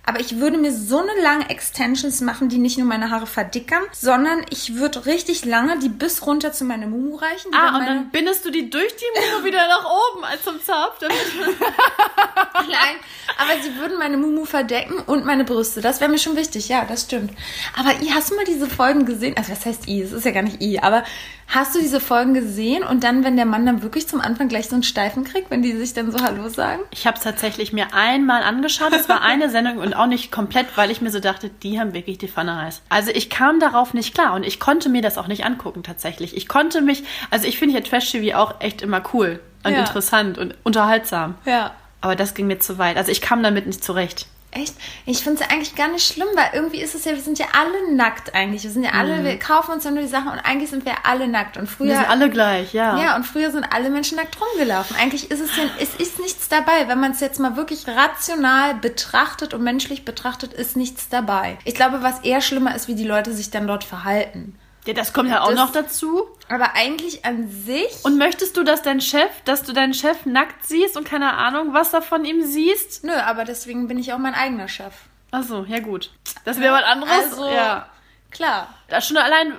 aber ich würde mir so eine lange Extensions machen, die nicht nur meine Haare verdickern, sondern ich würde richtig lange die bis runter zu meiner Mumu reichen. Ah, und meine, dann bindest du die durch die Mumu wieder nach oben als zum Zopf. Nein, aber sie würden meine Mumu verdecken und meine Brüste. Das wäre mir schon wichtig, ja, das stimmt. Aber I, hast du mal diese Folgen gesehen? Also was heißt I? Es ist ja gar nicht I, aber hast du diese Folgen gesehen und dann, wenn der Mann dann wirklich zum Anfang gleich so einen Steifen kriegt, wenn die sich dann so Hallo sagen? Ich habe es tatsächlich mir einmal angeschaut. Es war eine Sendung und auch nicht komplett, weil ich mir so dachte, die haben wirklich die Pfanne heiß. Also ich kam darauf nicht klar und ich konnte mir das auch nicht angucken tatsächlich. Ich konnte mich, also ich finde ja Trash-TV auch echt immer cool und Ja. interessant und unterhaltsam. Ja. Aber das ging mir zu weit. Also ich kam damit nicht zurecht. Echt? Ich finde es eigentlich gar nicht schlimm, weil irgendwie ist es ja, wir sind ja alle nackt eigentlich. Wir sind ja alle, wir kaufen uns ja nur die Sachen und eigentlich sind wir alle nackt. Und früher. Wir sind alle gleich, ja. ja, und früher sind alle Menschen nackt rumgelaufen. Eigentlich ist es ja, es ist nichts dabei. Wenn man es jetzt mal wirklich rational betrachtet und menschlich betrachtet, ist nichts dabei. Ich glaube, was eher schlimmer ist, wie die Leute sich dann dort verhalten. Ja, das kommt ja auch Das- noch dazu. Aber eigentlich an sich. Und möchtest du, dass dein Chef, dass du deinen Chef nackt siehst und keine Ahnung, was da von ihm siehst? nö, aber deswegen bin ich auch mein eigener Chef. Ach so, ja gut. Das wäre was anderes. Also, ja. klar. Das schon allein,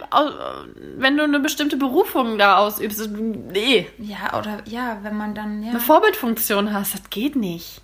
wenn du eine bestimmte Berufung da ausübst, nee, Ja, oder ja, wenn man dann, ja. eine Vorbildfunktion hast, das geht nicht.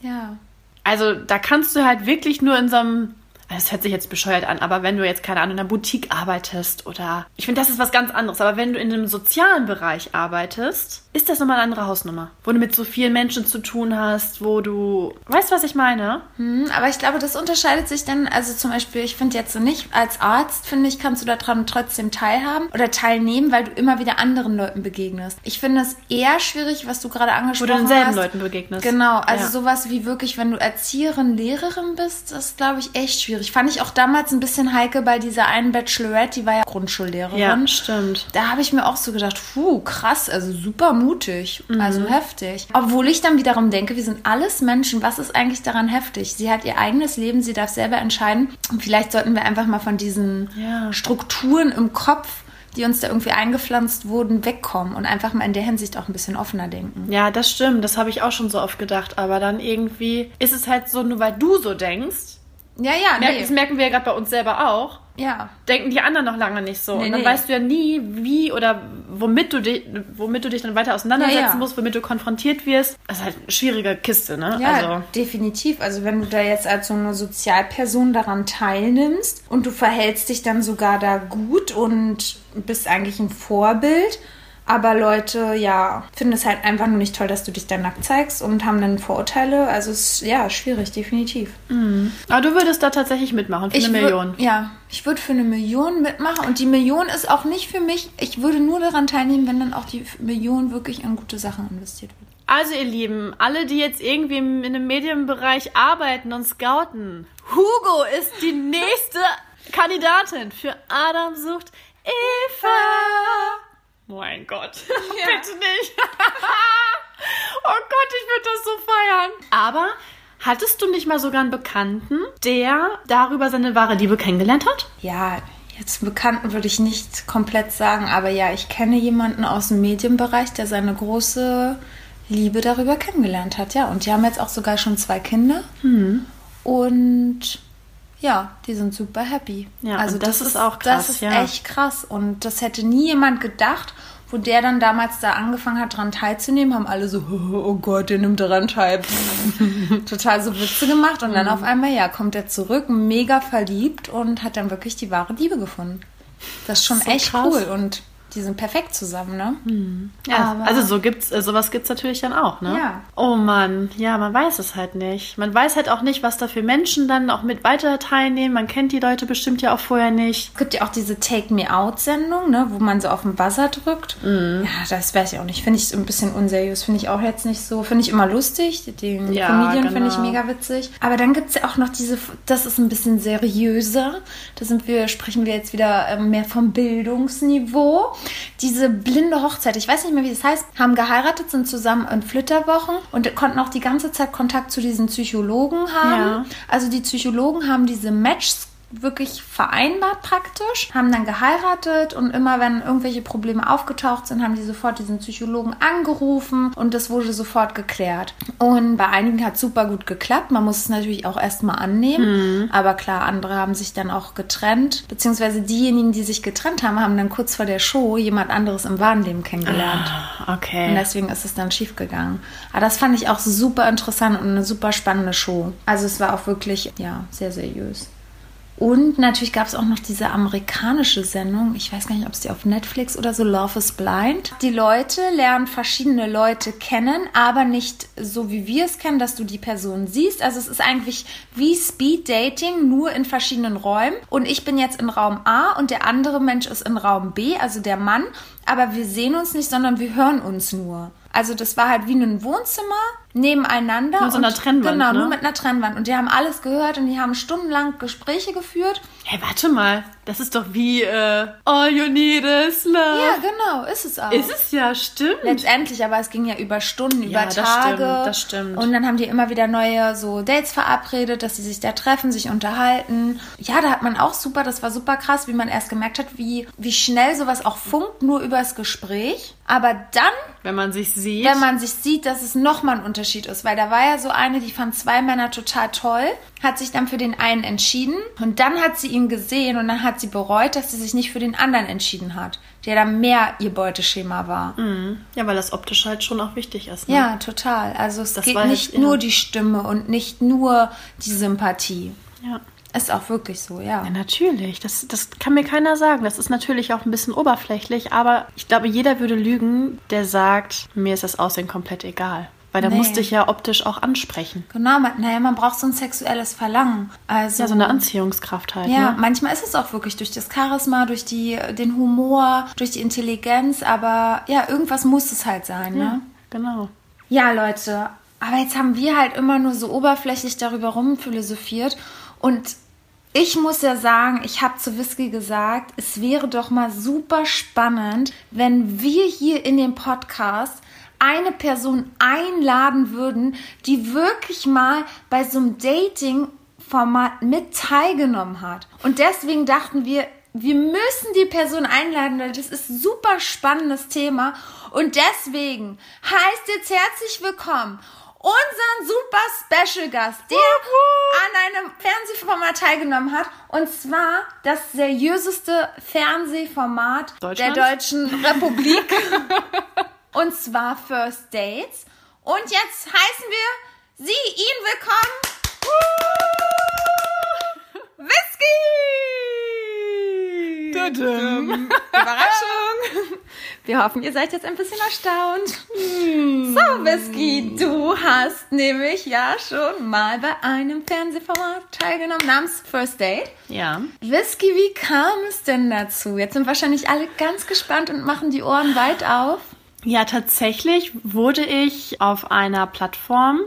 Ja. Also da kannst du halt wirklich nur in so einem das hört sich jetzt bescheuert an, aber wenn du jetzt, keine Ahnung, in einer Boutique arbeitest oder. Ich finde, das ist was ganz anderes. Aber wenn du in einem sozialen Bereich arbeitest, ist das nochmal eine andere Hausnummer. Wo du mit so vielen Menschen zu tun hast, wo du. Weißt du, was ich meine? Hm, aber ich glaube, das unterscheidet sich dann. Also zum Beispiel, ich finde jetzt so nicht, als Arzt, finde ich, kannst du daran trotzdem teilhaben oder teilnehmen, weil du immer wieder anderen Leuten begegnest. Ich finde es eher schwierig, was du gerade angesprochen hast. Wo du denselben Leuten begegnest. Genau, also ja. sowas wie wirklich, wenn du Erzieherin, Lehrerin bist, ist, glaube ich, echt schwierig schwierig. Fand ich auch damals ein bisschen heikel bei dieser einen Bachelorette, die war ja Grundschullehrerin. Ja, stimmt. Da habe ich mir auch so gedacht, puh, krass, also super mutig, mhm. also heftig. Obwohl ich dann wiederum denke, wir sind alles Menschen, was ist eigentlich daran heftig? Sie hat ihr eigenes Leben, sie darf selber entscheiden. Und vielleicht sollten wir einfach mal von diesen ja. Strukturen im Kopf die uns da irgendwie eingepflanzt wurden, wegkommen und einfach mal in der Hinsicht auch ein bisschen offener denken. Ja, das stimmt. Das habe ich auch schon so oft gedacht. Aber dann irgendwie ist es halt so, nur weil du so denkst, ja, ja, nee. Das merken wir ja gerade bei uns selber auch. Ja. Denken die anderen noch lange nicht so. Nee, und dann nee. weißt du ja nie, wie oder womit du dich, womit du dich dann weiter auseinandersetzen ja, ja. musst, womit du konfrontiert wirst. Das ist halt eine schwierige Kiste, ne? Ja, also. definitiv. Also wenn du da jetzt als so eine Sozialperson daran teilnimmst und du verhältst dich dann sogar da gut und bist eigentlich ein Vorbild, aber Leute, ja, finden es halt einfach nur nicht toll, dass du dich da nackt zeigst und haben dann Vorurteile. Also es ist ja schwierig, definitiv. Mhm. Aber du würdest da tatsächlich mitmachen für ich eine Million. Ja, ich würde für eine Million mitmachen und die Million ist auch nicht für mich. Ich würde nur daran teilnehmen, wenn dann auch die Million wirklich an gute Sachen investiert wird. Also ihr Lieben, alle, die jetzt irgendwie in einem Medienbereich arbeiten und scouten, Hugo ist die nächste Kandidatin für Adam sucht Eva. Mein Gott. Ja. Bitte nicht. oh Gott, ich würde das so feiern. Aber hattest du nicht mal sogar einen Bekannten, der darüber seine wahre Liebe kennengelernt hat? Ja, jetzt Bekannten würde ich nicht komplett sagen, aber ja, ich kenne jemanden aus dem Medienbereich, der seine große Liebe darüber kennengelernt hat, ja. Und die haben jetzt auch sogar schon zwei Kinder. Hm. Und ja, die sind super happy. Ja, also das, das, ist auch krass. Das ist ja. echt krass. Und das hätte nie jemand gedacht. Wo der dann damals da angefangen hat, daran teilzunehmen, haben alle so, oh Gott, der nimmt daran teil. Total so Witze gemacht. Und dann mhm. auf einmal, ja, kommt er zurück, mega verliebt und hat dann wirklich die wahre Liebe gefunden. Das ist schon so echt krass. cool. Und die sind perfekt zusammen, ne? Hm. Ja, Aber also so gibt's, äh, sowas gibt's natürlich dann auch, ne? Ja. Oh Mann, ja, man weiß es halt nicht. Man weiß halt auch nicht, was da für Menschen dann auch mit weiter teilnehmen. Man kennt die Leute bestimmt ja auch vorher nicht. Es gibt ja auch diese Take Me Out Sendung, ne, wo man so auf den Buzzer drückt. Mhm. Ja, das weiß ich auch nicht. Finde ich ein bisschen unseriös. Finde ich auch jetzt nicht so. Finde ich immer lustig. Den ja, Comedian genau. finde ich mega witzig. Aber dann gibt's ja auch noch diese, das ist ein bisschen seriöser. Da sind wir, sprechen wir jetzt wieder ähm, mehr vom Bildungsniveau diese blinde Hochzeit, ich weiß nicht mehr, wie das heißt, haben geheiratet, sind zusammen in Flitterwochen und konnten auch die ganze Zeit Kontakt zu diesen Psychologen haben. Ja. Also die Psychologen haben diese Matchs wirklich vereinbart praktisch, haben dann geheiratet und immer wenn irgendwelche Probleme aufgetaucht sind, haben die sofort diesen Psychologen angerufen und das wurde sofort geklärt. Und bei einigen hat es super gut geklappt. Man muss es natürlich auch erstmal annehmen. Mhm. Aber klar, andere haben sich dann auch getrennt. Beziehungsweise diejenigen, die sich getrennt haben, haben dann kurz vor der Show jemand anderes im Wahnleben kennengelernt. Ah, okay. Und deswegen ist es dann schief gegangen. Aber das fand ich auch super interessant und eine super spannende Show. Also es war auch wirklich, ja, sehr seriös. Und natürlich gab es auch noch diese amerikanische Sendung, ich weiß gar nicht, ob es die auf Netflix oder so, Love is Blind. Die Leute lernen verschiedene Leute kennen, aber nicht so wie wir es kennen, dass du die Person siehst. Also es ist eigentlich wie Speed Dating, nur in verschiedenen Räumen. Und ich bin jetzt in Raum A und der andere Mensch ist in Raum B, also der Mann. Aber wir sehen uns nicht, sondern wir hören uns nur. Also das war halt wie ein Wohnzimmer nebeneinander. Mit so einer Trennwand. Genau, ne? nur mit einer Trennwand. Und die haben alles gehört und die haben stundenlang Gespräche geführt. Hey, warte mal. Das ist doch wie äh, All You Need Is Love. Ja, genau, ist es auch. Ist es ja, stimmt. Letztendlich, aber es ging ja über Stunden, ja, über Tage. Das stimmt, das stimmt. Und dann haben die immer wieder neue so Dates verabredet, dass sie sich da treffen, sich unterhalten. Ja, da hat man auch super, das war super krass, wie man erst gemerkt hat, wie, wie schnell sowas auch funkt, nur übers Gespräch. Aber dann, wenn man sich sieht, wenn man sich sieht, dass es nochmal ein Unterschied ist, weil da war ja so eine, die fand zwei Männer total toll, hat sich dann für den einen entschieden und dann hat sie ihn gesehen und dann hat sie bereut, dass sie sich nicht für den anderen entschieden hat. der da mehr ihr Beuteschema war. Ja, weil das optisch halt schon auch wichtig ist. Ne? Ja, total. Also es Das geht halt- nicht ja. nur die Stimme und nicht nur die Sympathie. ja. Ist auch wirklich so, ja. Ja, natürlich. Das, das kann mir keiner sagen. Das ist natürlich auch ein bisschen oberflächlich, aber ich glaube, jeder würde lügen, der sagt, mir ist das Aussehen komplett egal. Weil da Nee. musste ich ja optisch auch ansprechen. Genau, man, naja, man braucht so ein sexuelles Verlangen. Also Ja, so eine Anziehungskraft halt. Ja, Ne? manchmal ist es auch wirklich durch das Charisma, durch die, den Humor, durch die Intelligenz, aber ja, irgendwas muss es halt sein, Ja, ne? genau. Ja, Leute, aber jetzt haben wir halt immer nur so oberflächlich darüber rumphilosophiert und ich muss ja sagen, ich habe zu Whisky gesagt, es wäre doch mal super spannend, wenn wir hier in dem Podcast eine Person einladen würden, die wirklich mal bei so einem Dating-Format mit teilgenommen hat. Und deswegen dachten wir, wir müssen die Person einladen, weil das ist ein super spannendes Thema. Und deswegen heißt jetzt herzlich willkommen unseren super Special Gast, der an einem Fernsehformat teilgenommen hat. Und zwar das seriöseste Fernsehformat der? Deutschen Republik. und zwar First Dates. Und jetzt heißen wir Sie, ihn willkommen. Whisky! Überraschung! Wir hoffen, ihr seid jetzt ein bisschen erstaunt. So, Whisky, du hast nämlich ja schon mal bei einem Fernsehformat teilgenommen namens First Date. Ja. Whisky, wie kam es denn dazu? Jetzt sind wahrscheinlich alle ganz gespannt und machen die Ohren weit auf. Ja, tatsächlich wurde ich auf einer Plattform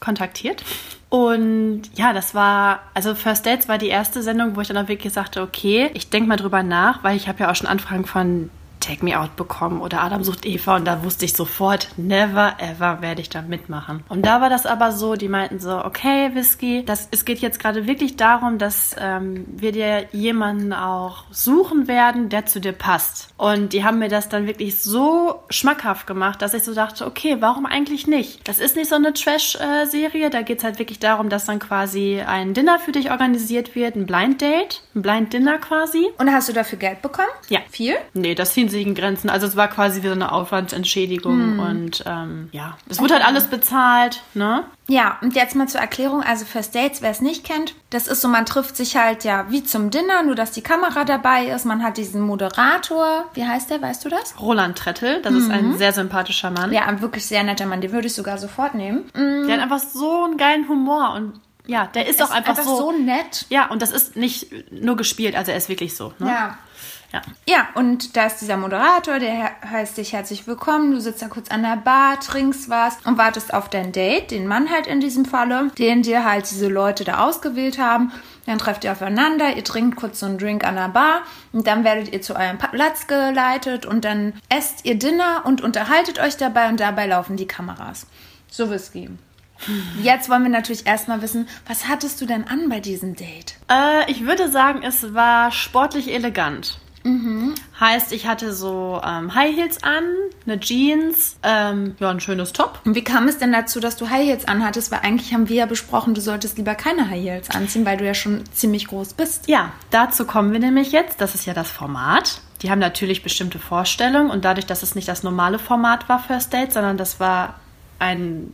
kontaktiert. Und ja, das war, also First Dates war die erste Sendung, wo ich dann auch wirklich sagte, okay, ich denke mal drüber nach, weil ich habe ja auch schon Anfragen von Take Me Out bekommen oder Adam sucht Eva und da wusste ich sofort, never ever werde ich da mitmachen. Und da war das aber so, die meinten so, okay, Whisky, das, es geht jetzt gerade wirklich darum, dass ähm, wir dir jemanden auch suchen werden, der zu dir passt. Und die haben mir das dann wirklich so schmackhaft gemacht, dass ich so dachte, okay, warum eigentlich nicht? Das ist nicht so eine Trash-Serie, da geht es halt wirklich darum, dass dann quasi ein Dinner für dich organisiert wird, ein Blind Date, ein Blind Dinner quasi. Und hast du dafür Geld bekommen? Ja. Viel? Nee, das ziehen in Grenzen. Also es war quasi wie so eine Aufwandsentschädigung und ähm, ja, es wurde halt alles bezahlt, ne? Ja, und jetzt mal zur Erklärung. Also First Dates, wer es nicht kennt, das ist so, man trifft sich halt ja wie zum Dinner, nur dass die Kamera dabei ist. Man hat diesen Moderator. Wie heißt der? Weißt du das? Roland Trettel, das ist ein sehr sympathischer Mann. Ja, ein wirklich sehr netter Mann. Den würde ich sogar sofort nehmen. Mm, Der hat einfach so einen geilen Humor und ja, der ist auch ist einfach, so, nett. Ja, und das ist nicht nur gespielt, also er ist wirklich so. Ne? Ja. Ja. Ja, und da ist dieser Moderator, der he- heißt dich herzlich willkommen. Du sitzt da kurz an der Bar, trinkst was und wartest auf dein Date, den Mann halt in diesem Falle, den dir halt diese Leute da ausgewählt haben. Dann trefft ihr aufeinander, ihr trinkt kurz so einen Drink an der Bar und dann werdet ihr zu eurem Platz geleitet und dann esst ihr Dinner und unterhaltet euch dabei und dabei laufen die Kameras. So Whisky. Jetzt wollen wir natürlich erstmal wissen, was hattest du denn an bei diesem Date? Äh, ich würde sagen, es war sportlich elegant. Heißt, ich hatte so ähm, High Heels an, eine Jeans, ähm, ja, ein schönes Top. Und wie kam es denn dazu, dass du High Heels anhattest? Weil eigentlich haben wir ja besprochen, du solltest lieber keine High Heels anziehen, weil du ja schon ziemlich groß bist. Ja, dazu kommen wir nämlich jetzt. Das ist ja das Format. Die haben natürlich bestimmte Vorstellungen und dadurch, dass es nicht das normale Format war, First Date, sondern das war ein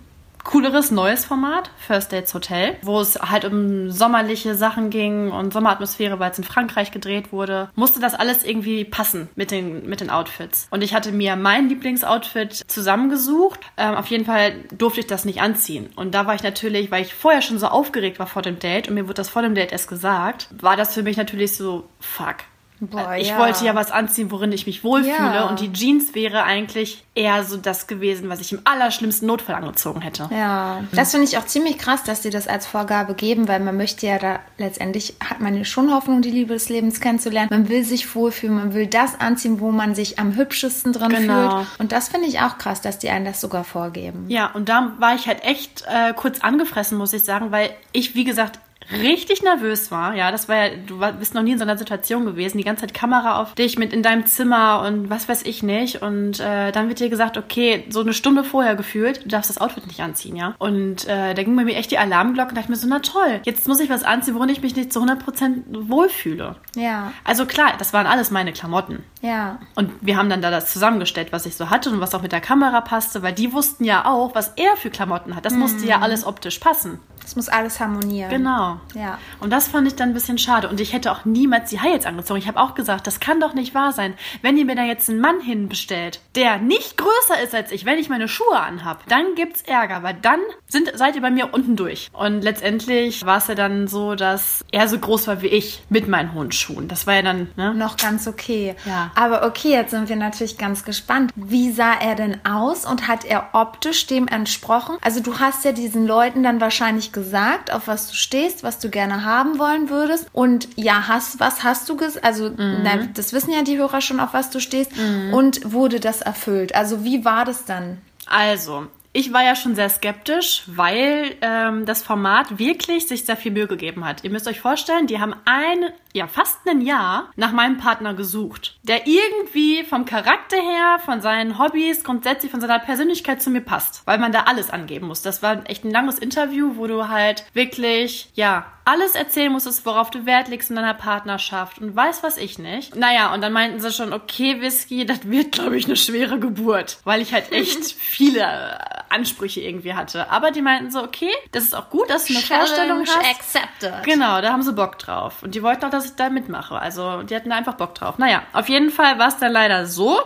cooleres neues Format, First Dates Hotel, wo es halt um sommerliche Sachen ging und Sommeratmosphäre, weil es in Frankreich gedreht wurde, musste das alles irgendwie passen mit den, mit den Outfits. Und ich hatte mir mein Lieblingsoutfit zusammengesucht. Ähm, auf jeden Fall durfte ich das nicht anziehen. Und da war ich natürlich, weil ich vorher schon so aufgeregt war vor dem Date und mir wurde das vor dem Date erst gesagt, war das für mich natürlich so, fuck. Boah, ich ja. wollte ja was anziehen, worin ich mich wohlfühle. Ja. Und die Jeans wäre eigentlich eher so das gewesen, was ich im allerschlimmsten Notfall angezogen hätte. Ja, das finde ich auch ziemlich krass, dass die das als Vorgabe geben, weil man möchte ja da letztendlich hat man ja schon Hoffnung, die Liebe des Lebens kennenzulernen. Man will sich wohlfühlen, man will das anziehen, wo man sich am hübschesten drin Genau. fühlt. Und das finde ich auch krass, dass die einen das sogar vorgeben. Ja, und da war ich halt echt äh, kurz angefressen, muss ich sagen, weil ich, wie gesagt, richtig nervös war. Ja, das war ja, du bist noch nie in so einer Situation gewesen. Die ganze Zeit Kamera auf dich mit in deinem Zimmer und was weiß ich nicht. Und äh, dann wird dir gesagt, okay, so eine Stunde vorher gefühlt, du darfst das Outfit nicht anziehen, ja. Und äh, da ging bei mir echt die Alarmglocke und dachte mir so, na toll, jetzt muss ich was anziehen, worin ich mich nicht zu 100% wohlfühle. Ja. Also klar, das waren alles meine Klamotten. Ja. Und wir haben dann da das zusammengestellt, was ich so hatte und was auch mit der Kamera passte, weil die wussten ja auch, was er für Klamotten hat. Das musste ja alles optisch passen. Es muss alles harmonieren. Genau. Ja. Und das fand ich dann ein bisschen schade. Und ich hätte auch niemals die Heils angezogen. Ich habe auch gesagt, das kann doch nicht wahr sein. Wenn ihr mir da jetzt einen Mann hinbestellt, der nicht größer ist als ich, wenn ich meine Schuhe anhab, dann gibt's Ärger, weil dann sind, seid ihr bei mir unten durch. Und letztendlich war es ja dann so, dass er so groß war wie ich mit meinen hohen Schuhen. Das war ja dann, ne? Noch ganz okay. Ja. Aber okay, jetzt sind wir natürlich ganz gespannt. Wie sah er denn aus und hat er optisch dem entsprochen? Also du hast ja diesen Leuten dann wahrscheinlich gesagt, auf was du stehst, was du gerne haben wollen würdest. Und ja, hast, was hast du gesagt? Also, na, das wissen ja die Hörer schon, auf was du stehst. Und wurde das erfüllt? Also, wie war das dann? Also, ich war ja schon sehr skeptisch, weil ähm, das Format wirklich sich sehr viel Mühe gegeben hat. Ihr müsst euch vorstellen, die haben ein, ja fast ein Jahr nach meinem Partner gesucht, der irgendwie vom Charakter her, von seinen Hobbys, grundsätzlich von seiner Persönlichkeit zu mir passt, weil man da alles angeben muss. Das war echt ein langes Interview, wo du halt wirklich, ja, alles erzählen musstest, worauf du Wert legst in deiner Partnerschaft und weiß was ich nicht. Naja, und dann meinten sie schon, okay, Whisky, das wird, glaube ich, eine schwere Geburt, weil ich halt echt viele äh, Ansprüche irgendwie hatte. Aber die meinten so, okay, das ist auch gut, dass du eine Vorstellung hast. accepted. Genau, da haben sie Bock drauf. Und die wollten auch, dass ich da mitmache. Also, die hatten da einfach Bock drauf. Naja, auf jeden Fall war es dann leider so.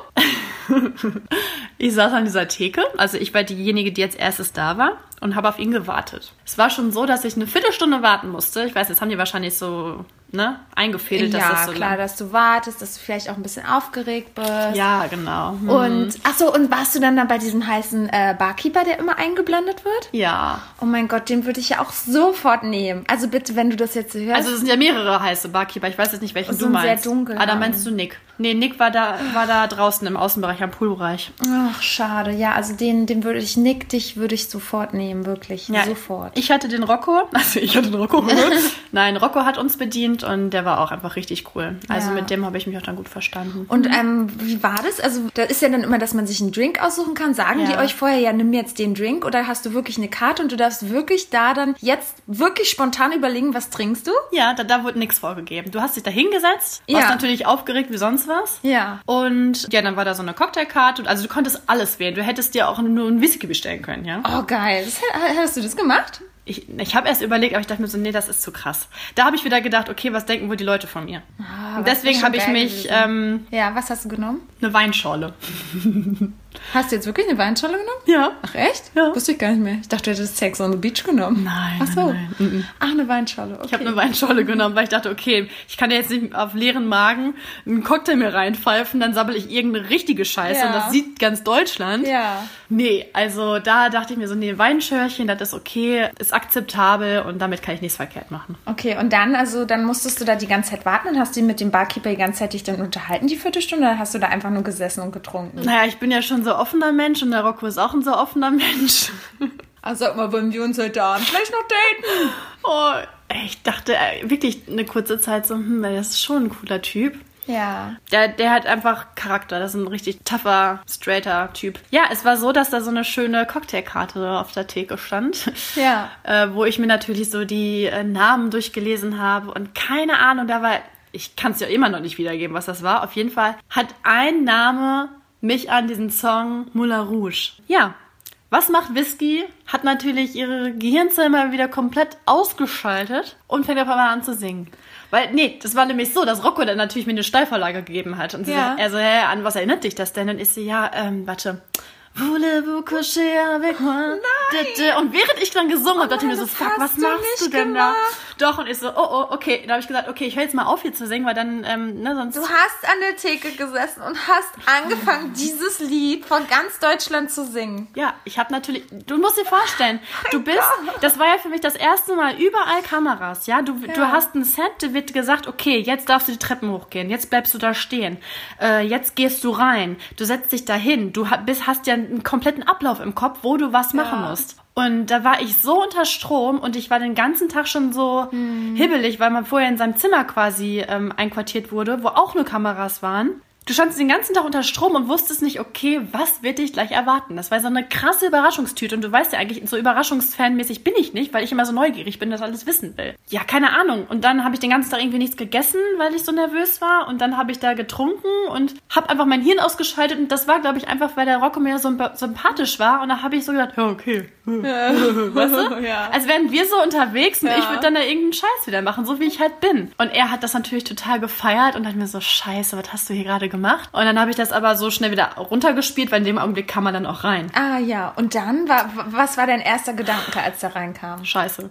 ich saß an dieser Theke. Also, ich war diejenige, die als erstes da war und habe auf ihn gewartet. Es war schon so, dass ich eine Viertelstunde warten musste. Ich weiß, das haben die wahrscheinlich so, ne, eingefädelt, dass Ja, das so klar, lang- dass du wartest, dass du vielleicht auch ein bisschen aufgeregt bist. Ja, genau. Hm. Und, ach so, und warst du dann, dann bei diesem heißen äh, Barkeeper, der immer eingeblendet wird? ja. Oh mein Gott, den würde ich ja auch sofort nehmen. Also bitte, wenn du das jetzt hörst. Also es sind ja mehrere heiße Barkeeper. Ich weiß jetzt nicht, welchen du einen sehr meinst. dunklen. Ah, da meinst du Nick. Nee, Nick war da, war da draußen im Außenbereich, am Poolbereich. ach, schade. Ja, also den, den würde ich, Nick, dich würde ich sofort nehmen, wirklich. sofort. Ich hatte den Rocco, also ich hatte den Rocco. Nein, Rocco hat uns bedient und der war auch einfach richtig cool. Also Ja. mit dem habe ich mich auch dann gut verstanden. Und ähm, wie war das? Also da ist ja dann immer, dass man sich einen Drink aussuchen kann. Sagen die Ja. euch vorher, ja, nimm jetzt den Drink oder hast du wirklich eine Karte und du darfst wirklich da dann jetzt wirklich spontan überlegen, was trinkst du? Ja, da, da wurde nichts vorgegeben. Du hast dich da hingesetzt, Ja. warst natürlich aufgeregt wie sonst was. Ja. Und ja, dann war da so eine Cocktailkarte. Also du konntest alles wählen. Du hättest dir auch nur einen Whisky bestellen können, ja. Oh, geil. Das, hast du das gemacht? Ich, ich habe erst überlegt, aber ich dachte mir so, nee, das ist zu krass. Da habe ich wieder gedacht, okay, was denken wohl die Leute von mir? Ah, Und deswegen habe ich mich ähm, Ja, was hast du genommen? eine Weinschorle. Hast du jetzt wirklich eine Weinschorle genommen? Ja. Ach echt? Ja. Wusste ich gar nicht mehr. Ich dachte, du hättest Sex on the Beach genommen. Nein, Ach so. nein, nein. Mhm. Ach, eine Weinschorle. Okay. Ich habe eine Weinschorle genommen, weil ich dachte, okay, ich kann ja jetzt nicht auf leeren Magen einen Cocktail mir reinpfeifen, dann sabbel ich irgendeine richtige Scheiße Ja. und das sieht ganz Deutschland. Ja. Nee, also da dachte ich mir so, nee, Weinschörchen, das ist okay, ist akzeptabel und damit kann ich nichts verkehrt machen. Okay, und dann, also dann musstest du da die ganze Zeit warten und hast du mit dem Barkeeper die ganze Zeit dich dann unterhalten, die Viertelstunde, oder hast du da einfach nur gesessen und getrunken? Naja, ich bin ja schon so offener Mensch und der Rocco ist auch ein so offener Mensch. Also sag mal, wollen wir uns heute Abend vielleicht noch daten? Oh, ich dachte äh, wirklich eine kurze Zeit so, hm, das ist schon ein cooler Typ. Ja. Der, der hat einfach Charakter. Das ist ein richtig tougher, straighter Typ. Ja, es war so, dass da so eine schöne Cocktailkarte auf der Theke stand. Ja. Äh, wo ich mir natürlich so die äh, Namen durchgelesen habe und keine Ahnung, da war, ich kann es ja immer noch nicht wiedergeben, was das war. Auf jeden Fall hat ein Name mich an diesen Song Moulin Rouge. Ja. Was macht Whisky? Hat natürlich ihre Gehirnzellen wieder komplett ausgeschaltet und fängt auf einmal an zu singen. Weil, nee, das war nämlich so, dass Rocco dann natürlich mir eine Steilvorlage gegeben hat. Und sie Ja. so, er so, hä, an was erinnert dich das denn? Und ich so, ja, ähm, warte. Voulez-vous coucher avec moi? Nein. Und während ich dann gesungen habe, dachte ich mir so, fuck, was machst du denn gemacht. da? Doch, und ich so, oh, oh, okay. Da habe ich gesagt, okay, ich höre jetzt mal auf hier zu singen, weil dann, ähm, ne, sonst... Du hast an der Theke gesessen und hast angefangen, dieses Lied von ganz Deutschland zu singen. Ja, ich habe natürlich, du musst dir vorstellen, du bist, das war ja für mich das erste Mal überall Kameras, ja, du, du hast ein Set, da wird gesagt, okay, jetzt darfst du die Treppen hochgehen, jetzt bleibst du da stehen, äh, jetzt gehst du rein, du setzt dich da hin, du bist, hast ja einen kompletten Ablauf im Kopf, wo du was machen Ja. musst. Und da war ich so unter Strom und ich war den ganzen Tag schon so hibbelig, weil man vorher in seinem Zimmer quasi ähm, einquartiert wurde, wo auch nur Kameras waren. Du standst den ganzen Tag unter Strom und wusstest nicht, okay, was wird dich gleich erwarten? Das war so eine krasse Überraschungstüte und du weißt ja eigentlich, so überraschungsfanmäßig bin ich nicht, weil ich immer so neugierig bin, das alles wissen will. Ja, keine Ahnung. Und dann habe ich den ganzen Tag irgendwie nichts gegessen, weil ich so nervös war und dann habe ich da getrunken und habe einfach mein Hirn ausgeschaltet und das war, glaube ich, einfach, weil der Rocco mir so sympathisch war und da habe ich so gedacht, ja, okay. weißt du? Ja. Als wären wir so unterwegs und Ja. ich würde dann da irgendeinen Scheiß wieder machen, so wie ich halt bin. Und er hat das natürlich total gefeiert und hat mir so, scheiße, was hast du hier gerade gemacht? Und dann habe ich das aber so schnell wieder runtergespielt, weil in dem Augenblick kam man dann auch rein. Ah ja, und dann, war, was war dein erster Gedanke, als der reinkam? Scheiße.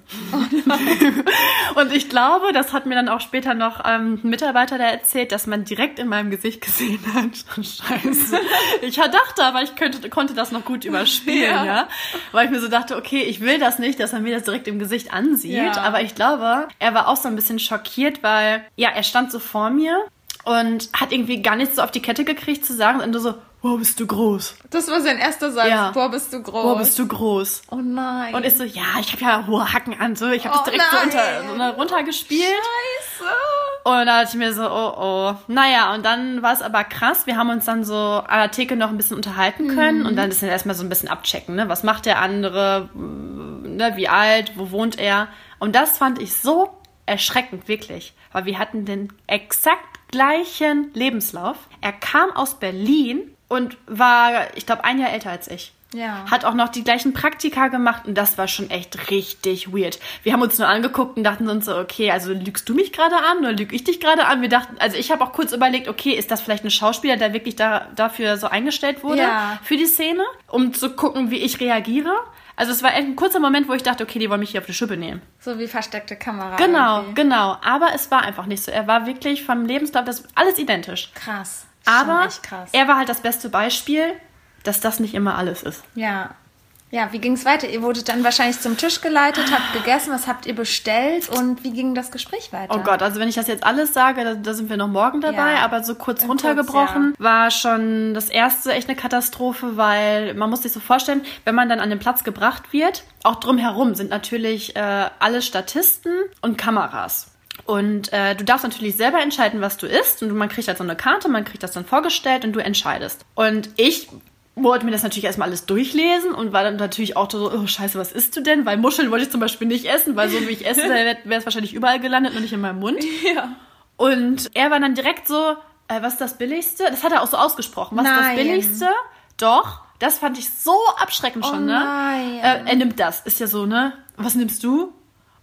und ich glaube, das hat mir dann auch später noch ähm, ein Mitarbeiter da erzählt, dass man direkt in meinem Gesicht gesehen hat. Scheiße. Ich dachte aber, ich könnte, konnte das noch gut überspielen, ja. Ja. Weil ich mir so dachte, okay, ich will das nicht, dass er mir das direkt im Gesicht ansieht. Ja. Aber ich glaube, er war auch so ein bisschen schockiert, weil, ja, er stand so vor mir und hat irgendwie gar nichts so auf die Kette gekriegt zu sagen und nur so, wow, bist du groß. Das war sein erster Satz. Ja. Boah, bist du groß. Wow, bist du groß. Oh nein. Und ist so, ja, ich habe ja hohe Hacken an, so, ich habe Oh das direkt so, nein. unter, so ne, runtergespielt. Scheiße. Und da dachte ich mir so, oh oh. Naja, und dann war es aber krass. Wir haben uns dann so an der Theke noch ein bisschen unterhalten können und dann ist dann erstmal so ein bisschen abchecken, ne? Was macht der andere, ne? wie alt, wo wohnt er? Und das fand ich so erschreckend, wirklich. Weil wir hatten den exakt gleichen Lebenslauf. Er kam aus Berlin und war, ich glaube, ein Jahr älter als ich. Ja. Hat auch noch die gleichen Praktika gemacht und das war schon echt richtig weird. Wir haben uns nur angeguckt und dachten uns so, okay, also lügst du mich gerade an oder lüg ich dich gerade an? Wir dachten, also ich habe auch kurz überlegt, okay, ist das vielleicht ein Schauspieler, der wirklich da, dafür so eingestellt wurde Ja. für die Szene, um zu gucken, wie ich reagiere? Also es war echt ein kurzer Moment, wo ich dachte, okay, die wollen mich hier auf die Schippe nehmen. So wie versteckte Kamera. Genau, irgendwie. genau. Aber es war einfach nicht so. Er war wirklich vom Lebenslauf, das alles identisch. Krass. Aber krass. er war halt das beste Beispiel, dass das nicht immer alles ist. Ja. Ja, wie ging es weiter? Ihr wurdet dann wahrscheinlich zum Tisch geleitet, habt gegessen, was habt ihr bestellt und wie ging das Gespräch weiter? Oh Gott, also wenn ich das jetzt alles sage, da, da sind wir noch morgen dabei, Ja. aber so kurz In runtergebrochen kurz, war schon das erste echt eine Katastrophe, weil man muss sich so vorstellen, wenn man dann an den Platz gebracht wird, auch drumherum sind natürlich äh, alle Statisten und Kameras. Und äh, du darfst natürlich selber entscheiden, was du isst. Und man kriegt halt so eine Karte, man kriegt das dann vorgestellt und du entscheidest. Und ich wollte mir das natürlich erstmal alles durchlesen und war dann natürlich auch so, oh scheiße, was isst du denn? Weil Muscheln wollte ich zum Beispiel nicht essen, weil so wie ich esse, wäre es wahrscheinlich überall gelandet, nur nicht in meinem Mund. Ja. Und er war dann direkt so, äh, was ist das Billigste? Das hat er auch so ausgesprochen. Was ist das Billigste? Doch. Das fand ich so abschreckend schon, ne? nein. Äh, er nimmt das. Ist ja so, ne? Was nimmst du?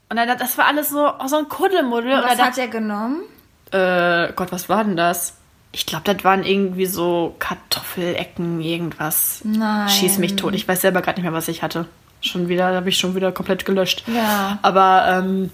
Und dann, das war alles so, oh, so ein Kuddelmuddel. Und Was er hat er genommen? äh, Gott, was war denn das? Ich glaube, das waren irgendwie so Kartoffelecken, irgendwas. Nein. Schieß mich tot. Ich weiß selber gerade nicht mehr, was ich hatte. Schon wieder, habe ich schon wieder komplett gelöscht. Ja. Aber ähm,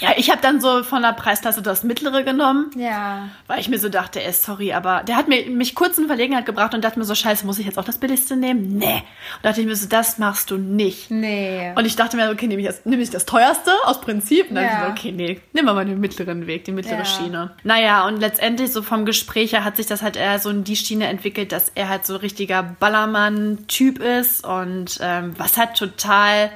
ja, ich habe dann so von der Preisklasse das mittlere genommen. Ja. Weil ich mir so dachte, ey, sorry, aber der hat mir, mich kurz in Verlegenheit gebracht und dachte mir so, scheiße, muss ich jetzt auch das Billigste nehmen? Nee. Und dachte ich mir so, das machst du nicht. Nee. Und ich dachte mir, okay, nehme ich das, nehme ich das teuerste aus Prinzip. Und dann Ja. dachte ich so, okay, nee, nimm mal den mittleren Weg, die mittlere Ja. Schiene. Naja, und letztendlich so vom Gespräch her hat sich das halt eher so in die Schiene entwickelt, dass er halt so ein richtiger Ballermann-Typ ist und ähm, was halt total,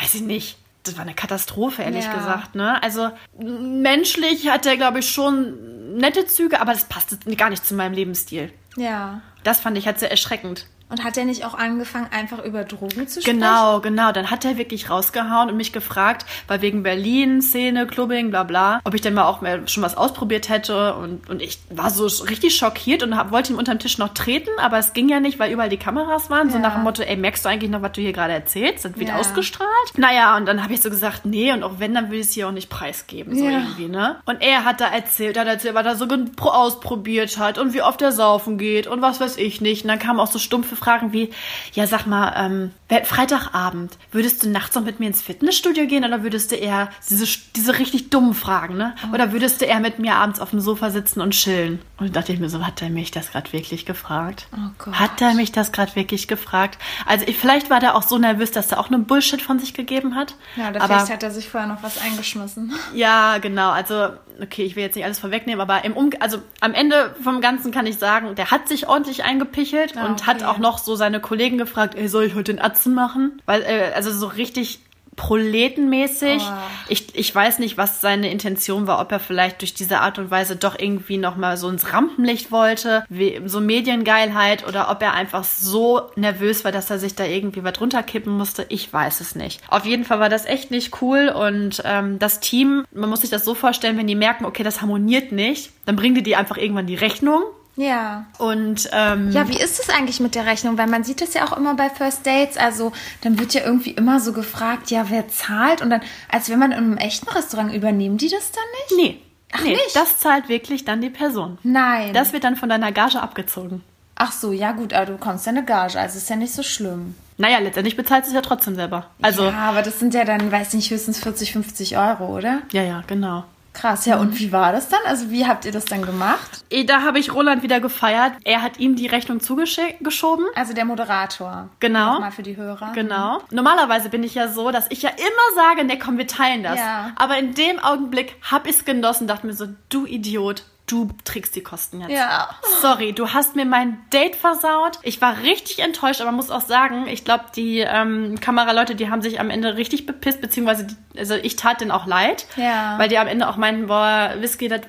weiß ich nicht, das war eine Katastrophe, ehrlich Ja. gesagt. Ne? Also menschlich hat er, glaube ich, schon nette Züge, aber das passte gar nicht zu meinem Lebensstil. ja. Das fand ich halt sehr erschreckend. Und hat er nicht auch angefangen, einfach über Drogen zu sprechen? Genau, genau. Dann hat er wirklich rausgehauen und mich gefragt, weil wegen Berlin, Szene, Clubbing, bla bla, ob ich denn mal auch mal schon was ausprobiert hätte. Und, und ich war so richtig schockiert und hab, wollte ihm unterm Tisch noch treten, aber es ging ja nicht, weil überall die Kameras waren. So Ja. nach dem Motto, ey, merkst du eigentlich noch, was du hier gerade erzählst? Das wird Ja. ausgestrahlt. Naja, und dann habe ich so gesagt, nee, und auch wenn, dann will ich es hier auch nicht preisgeben. So Ja. irgendwie, ne? Und er hat da erzählt, hat erzählt, was er so ausprobiert hat und wie oft er saufen geht und was weiß ich nicht. Und dann kamen auch so stumpfe Fragen wie, ja, sag mal, ähm, Freitagabend, würdest du nachts noch mit mir ins Fitnessstudio gehen oder würdest du eher diese, diese richtig dummen Fragen, ne? Oder würdest du eher mit mir abends auf dem Sofa sitzen und chillen? Und da dachte ich mir so, hat er mich das gerade wirklich gefragt? Oh Gott. Hat er mich das gerade wirklich gefragt? Also ich, vielleicht war der auch so nervös, dass er auch nur Bullshit von sich gegeben hat. Ja, oder aber vielleicht hat er sich vorher noch was eingeschmissen. ja, genau. Also, okay, ich will jetzt nicht alles vorwegnehmen, aber im um also am Ende vom Ganzen kann ich sagen, der hat sich ordentlich eingepichelt Ah, und hat auch noch doch so seine Kollegen gefragt, ey, soll ich heute den Atzen machen? Weil, äh, also so richtig proletenmäßig. Oh. Ich, ich weiß nicht, was seine Intention war, ob er vielleicht durch diese Art und Weise doch irgendwie nochmal so ins Rampenlicht wollte, wie, so Mediengeilheit, oder ob er einfach so nervös war, dass er sich da irgendwie was runterkippen musste. Ich weiß es nicht. Auf jeden Fall war das echt nicht cool und ähm, das Team, man muss sich das so vorstellen, wenn die merken, okay, das harmoniert nicht, dann bringen die die einfach irgendwann die Rechnung Ja. und ähm, Ja, wie ist es eigentlich mit der Rechnung? Weil man sieht es ja auch immer bei First Dates. Also dann wird ja irgendwie immer so gefragt, ja, wer zahlt? Und dann, als wenn man in einem echten Restaurant übernehmen die das dann nicht? nee. Ach, nee, nicht? das zahlt wirklich dann die Person. Nein. Das wird dann von deiner Gage abgezogen. Ach so, ja gut, aber du bekommst ja eine Gage, also ist ja nicht so schlimm. Naja, letztendlich bezahlt es ja trotzdem selber. Also, ja, aber das sind ja dann, weiß nicht, höchstens 40, 50 Euro, oder? ja, ja, genau. Krass, ja. Mhm. Und wie war das dann? Also wie habt ihr das dann gemacht? Eh, Da habe ich Roland wieder gefeiert. Er hat ihm die Rechnung zugeschoben. Also der Moderator. Genau. Nochmal für die Hörer. Genau. Normalerweise bin ich ja so, dass ich ja immer sage, ne, komm, wir teilen das. Ja. Aber in dem Augenblick habe ich es genossen, dachte mir so, du Idiot, du trägst die Kosten jetzt. Ja. Sorry, du hast mir mein Date versaut. Ich war richtig enttäuscht, aber muss auch sagen, ich glaube, die ähm, Kameraleute, die haben sich am Ende richtig bepisst, beziehungsweise, die, also ich tat denen auch leid, Ja. weil die am Ende auch meinten, boah, Whisky, das,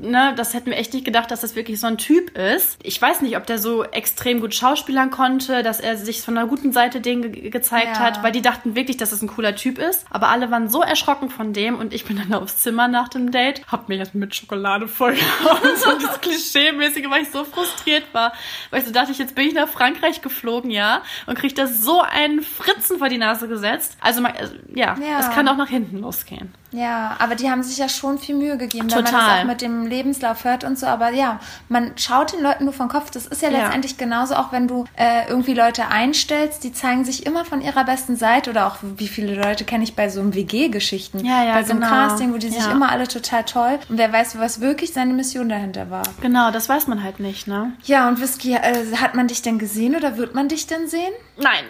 ne, das hätten wir echt nicht gedacht, dass das wirklich so ein Typ ist. Ich weiß nicht, ob der so extrem gut schauspielern konnte, dass er sich von einer guten Seite denen ge gezeigt Ja. hat, weil die dachten wirklich, dass es ein cooler Typ ist. Aber alle waren so erschrocken von dem und ich bin dann aufs Zimmer nach dem Date, hab mir jetzt mit Schokolade vollgehauen. so das Klischee-mäßige, weil ich so frustriert war. Weil ich so dachte, ich, jetzt bin ich nach Frankreich geflogen, ja, und krieg da so einen Fritzen vor die Nase gesetzt. Also, man, also, ja, Ja. es kann auch nach hinten losgehen. Ja, aber die haben sich ja schon viel Mühe gegeben, weil man Total. das auch mit dem Lebenslauf hört und so. Aber ja, man schaut den Leuten nur vom Kopf. Das ist ja Ja. letztendlich genauso, auch wenn du äh, irgendwie Leute einstellst, die zeigen sich immer von ihrer besten Seite. Oder auch, wie viele Leute kenne ich bei so einem WG-Geschichten. Ja, ja, Bei so einem genau. Casting, wo die sich Ja. immer alle total toll. Und wer weiß, was wirklich seine Mission dahinter war. Genau, das weiß man halt nicht, ne? Ja, und Whisky, äh, hat man dich denn gesehen oder wird man dich denn sehen? Nein.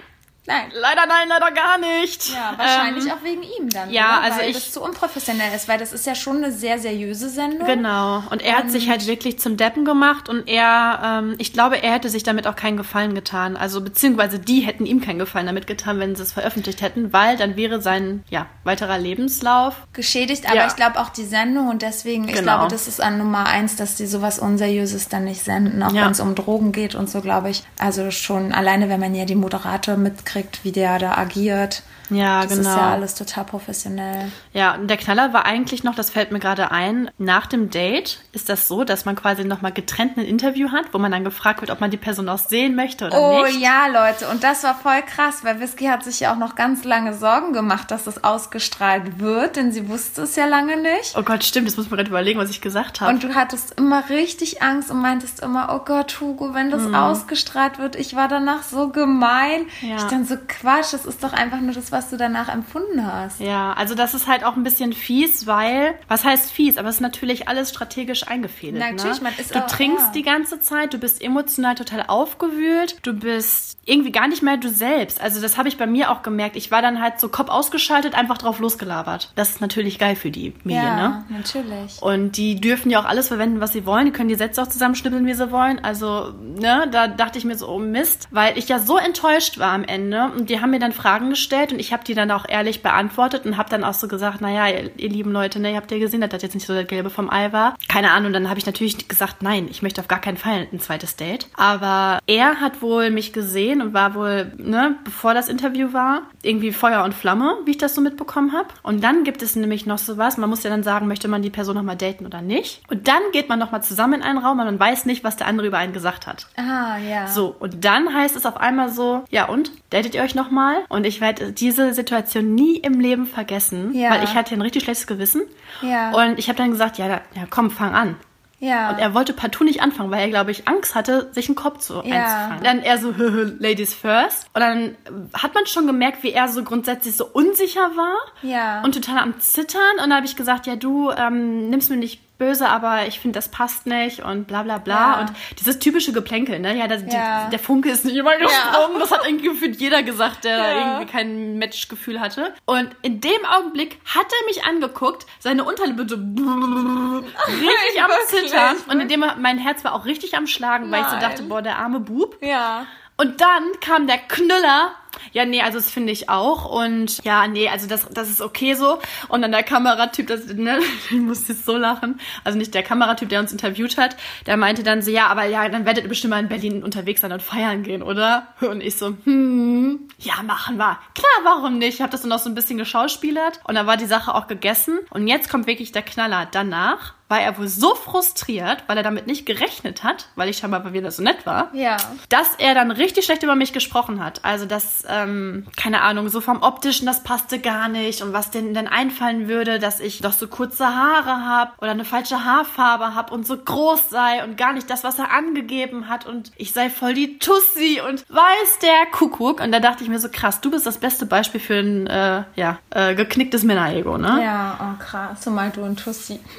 Nein. Leider nein, leider gar nicht. Ja, wahrscheinlich Ähm, auch wegen ihm dann. ja, oder? also weil ich- das zu unprofessionell ist, weil das ist ja schon eine sehr seriöse Sendung. Genau. Und er hat sich halt wirklich zum Deppen gemacht und er, ähm, ich glaube, er hätte sich damit auch keinen Gefallen getan. Also beziehungsweise die hätten ihm keinen Gefallen damit getan, wenn sie es veröffentlicht hätten, weil dann wäre sein, ja, weiterer Lebenslauf. geschädigt, aber Ja. ich glaube auch die Sendung und deswegen, ich Genau. glaube, das ist an Nummer eins, dass die sowas Unseriöses dann nicht senden, auch Ja. wenn es um Drogen geht und so, glaube ich. Also schon alleine, wenn man ja die Moderator mitkriegt, wie der da agiert. Ja, das genau. ist ja alles total professionell. Ja, und der Knaller war eigentlich noch, das fällt mir gerade ein, nach dem Date ist das so, dass man quasi nochmal getrennt ein Interview hat, wo man dann gefragt wird, ob man die Person auch sehen möchte oder Oh nicht. ja, Leute, und das war voll krass, weil Whisky hat sich ja auch noch ganz lange Sorgen gemacht, dass das ausgestrahlt wird, denn sie wusste es ja lange nicht. Oh Gott, stimmt, das muss man gerade überlegen, was ich gesagt habe. Und du hattest immer richtig Angst und meintest immer, oh Gott, Hugo, wenn das ausgestrahlt wird, ich war danach so gemein. Ja. Ich dann so, Quatsch, das ist doch einfach nur das, was du danach empfunden hast. Ja, also das ist halt auch ein bisschen fies, weil, was heißt fies, aber es ist natürlich alles strategisch eingefädelt. Natürlich, ne? man ist du auch- trinkst ja. die ganze Zeit, du bist emotional total aufgewühlt, du bist irgendwie gar nicht mehr du selbst. Also das habe ich bei mir auch gemerkt. Ich war dann halt so Kopf ausgeschaltet, einfach drauf losgelabert. Das ist natürlich geil für die Medien, ja, ne? natürlich. Und die dürfen ja auch alles verwenden, was sie wollen. Die können die Sätze auch zusammenschnippeln, wie sie wollen. Also, ne, da dachte ich mir so, oh Mist, weil ich ja so enttäuscht war am Ende. Und die haben mir dann Fragen gestellt und ich habe die dann auch ehrlich beantwortet und habe dann auch so gesagt, naja, ihr, ihr lieben Leute, ne, ihr habt ja gesehen, dass das jetzt nicht so das Gelbe vom Ei war. Keine Ahnung, dann habe ich natürlich gesagt, nein, ich möchte auf gar keinen Fall ein zweites Date. Aber er hat wohl mich gesehen und war wohl, ne, bevor das Interview war, irgendwie Feuer und Flamme, wie ich das so mitbekommen habe. Und dann gibt es nämlich noch so was, man muss ja dann sagen, möchte man die Person nochmal daten oder nicht. Und dann geht man nochmal zusammen in einen Raum und man weiß nicht, was der andere über einen gesagt hat. Ah, ja. So, und dann heißt es auf einmal so, ja und, datet ihr euch nochmal? Und ich werde diese Situation nie im Leben vergessen, Ja. weil ich hatte ein richtig schlechtes Gewissen. Ja. Und ich habe dann gesagt, ja, ja, komm, fang an. ja. Und er wollte partout nicht anfangen, weil er, glaube ich, Angst hatte, sich einen Kopf zu Ja. einzufangen. Dann er so, Ladies first. Und dann hat man schon gemerkt, wie er so grundsätzlich so unsicher war. Ja. Und total am Zittern. Und dann habe ich gesagt, ja, du ähm, nimmst mir nicht böse, aber ich finde, das passt nicht und bla bla bla. Ja. Und dieses typische Geplänkel, ne? Ja, das, Ja. Die, der Funke ist nicht immer gesprungen. Das hat irgendwie gefühlt jeder gesagt, der irgendwie kein Matchgefühl hatte. Und in dem Augenblick hat er mich angeguckt, seine Unterlippe so richtig am? Zittern. Und in dem mein Herz war auch richtig am Schlagen, weil ich so Nein. dachte, boah, der arme Bub. ja. Und dann kam der Knüller. Ja, nee, also das finde ich auch. Und ja, nee, also das, das ist okay so. Und dann der Kameratyp, das, ne, ich muss jetzt so lachen. Also nicht der Kameratyp, der uns interviewt hat, der meinte dann so, ja, aber ja, dann werdet ihr bestimmt mal in Berlin unterwegs sein und feiern gehen, oder? Und ich so, hm, ja, machen wir. Klar, warum nicht? Ich habe das dann noch so ein bisschen geschauspielert und dann war die Sache auch gegessen. Und jetzt kommt wirklich der Knaller. Danach war er wohl so frustriert, weil er damit nicht gerechnet hat, weil ich scheinbar wieder so nett war, Ja. dass er dann richtig schlecht über mich gesprochen hat. Also das, ähm, keine Ahnung, so vom optischen, das passte gar nicht und was denn denn einfallen würde, dass ich doch so kurze Haare habe oder eine falsche Haarfarbe habe und so groß sei und gar nicht das, was er angegeben hat und ich sei voll die Tussi und weiß der Kuckuck. Und da dachte ich mir so, krass, du bist das beste Beispiel für ein, äh, ja, äh, geknicktes Männerego, ne? Ja, oh krass. Zumal du ein Tussi.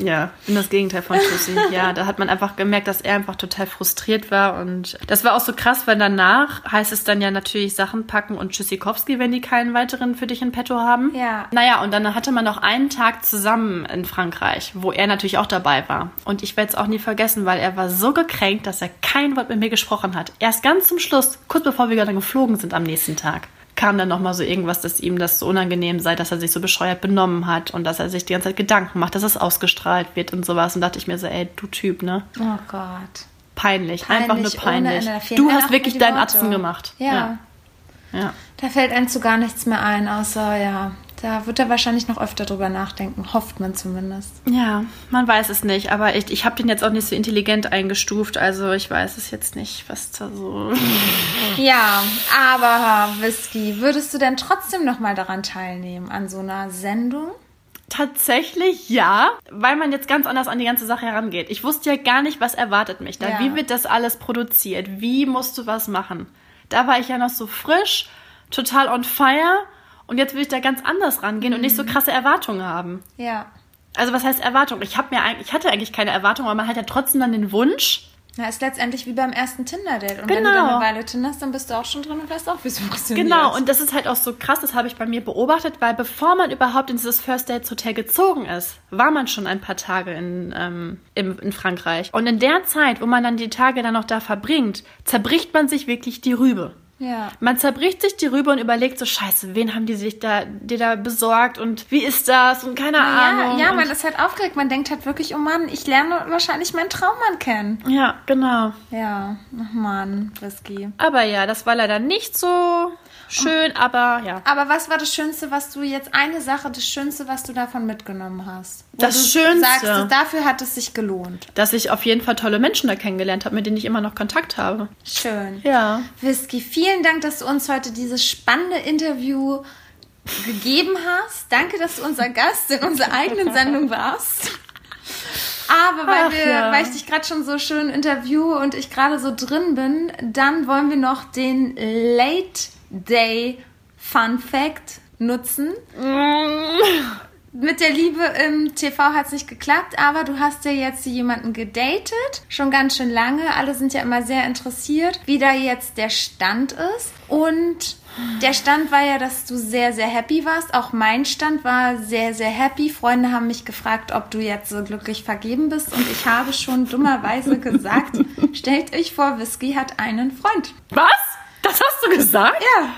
Ja, bin das Gegenteil von Tussi. Ja, da hat man einfach gemerkt, dass er einfach total frustriert war. Und das war auch so krass, weil danach heißt es dann ja natürlich Sachen packen und Tschüssikowski, wenn die keinen weiteren für dich in petto haben. Ja. Naja, und dann hatte man noch einen Tag zusammen in Frankreich, wo er natürlich auch dabei war. Und ich werde es auch nie vergessen, weil er war so gekränkt, dass er kein Wort mit mir gesprochen hat. Erst ganz zum Schluss, kurz bevor wir dann geflogen sind am nächsten Tag kam dann nochmal so irgendwas, dass ihm das so unangenehm sei, dass er sich so bescheuert benommen hat und dass er sich die ganze Zeit Gedanken macht, dass es ausgestrahlt wird und sowas. Und dachte ich mir so, ey, du Typ, ne? Oh Gott. Peinlich, Peinlich, einfach nur peinlich. Du hast wirklich deinen. Atzen gemacht. Ja. ja. ja. Da fällt einem zu gar nichts mehr ein, außer ja. Da wird er wahrscheinlich noch öfter drüber nachdenken. Hofft man zumindest. Ja, man weiß es nicht, aber ich, ich habe den jetzt auch nicht so intelligent eingestuft, also ich weiß es jetzt nicht, was da so. Ja, aber Whisky, würdest du denn trotzdem noch mal daran teilnehmen an so einer Sendung? Tatsächlich ja, weil man jetzt ganz anders an die ganze Sache herangeht. Ich wusste ja gar nicht, was erwartet mich da. Ja. Wie wird das alles produziert? Wie musst du was machen? Da war ich ja noch so frisch, total on fire und jetzt will ich da ganz anders rangehen und nicht so krasse Erwartungen haben. Ja. Also was heißt Erwartung? Ich habe mir eigentlich, ich hatte eigentlich keine Erwartung, aber man hat ja trotzdem dann den Wunsch. Na, ist letztendlich wie beim ersten Tinder-Date. Und wenn du Genau. dann eine Weile tinderst, dann bist du auch schon drin und weißt auch, wie es funktioniert. Genau, und das ist halt auch so krass, das habe ich bei mir beobachtet, weil bevor man überhaupt in dieses First Dates Hotel gezogen ist, war man schon ein paar Tage in, ähm, im, in Frankreich. Und in der Zeit, wo man dann die Tage dann noch da verbringt, zerbricht man sich wirklich die Rübe. Ja. Man zerbricht sich die Rübe und überlegt so, scheiße, wen haben die sich da, dir da besorgt und wie ist das und keine Ja, Ahnung. ja, und, man ist halt aufgeregt. Man denkt halt wirklich, oh Mann, ich lerne wahrscheinlich meinen Traummann kennen. Ja, genau. Ja, ach Mann, Whisky. Aber ja, das war leider nicht so schön, aber ja. Aber was war das Schönste, was du jetzt, eine Sache, das Schönste, was du davon mitgenommen hast? Das du Schönste? Sagst, dafür hat es sich gelohnt. Dass ich auf jeden Fall tolle Menschen da kennengelernt habe, mit denen ich immer noch Kontakt habe. Schön. Ja. Whisky, vielen Dank, dass du uns heute dieses spannende Interview gegeben hast. Danke, dass du unser Gast in unserer eigenen Sendung warst. Aber weil, Ach, wir, ja. weil ich dich gerade schon so schön interviewe und ich gerade so drin bin, dann wollen wir noch den Late Day Fun Fact nutzen. Mit der Liebe im TV hat es nicht geklappt, aber du hast ja jetzt jemanden gedatet, schon ganz schön lange. Alle sind ja immer sehr interessiert, wie da jetzt der Stand ist. Und der Stand war ja, dass du sehr, sehr happy warst. Auch mein Stand war sehr, sehr happy. Freunde haben mich gefragt, ob du jetzt so glücklich vergeben bist. Und ich habe schon dummerweise gesagt, stellt euch vor, Whisky hat einen Freund. Was? Das hast du gesagt? Ja.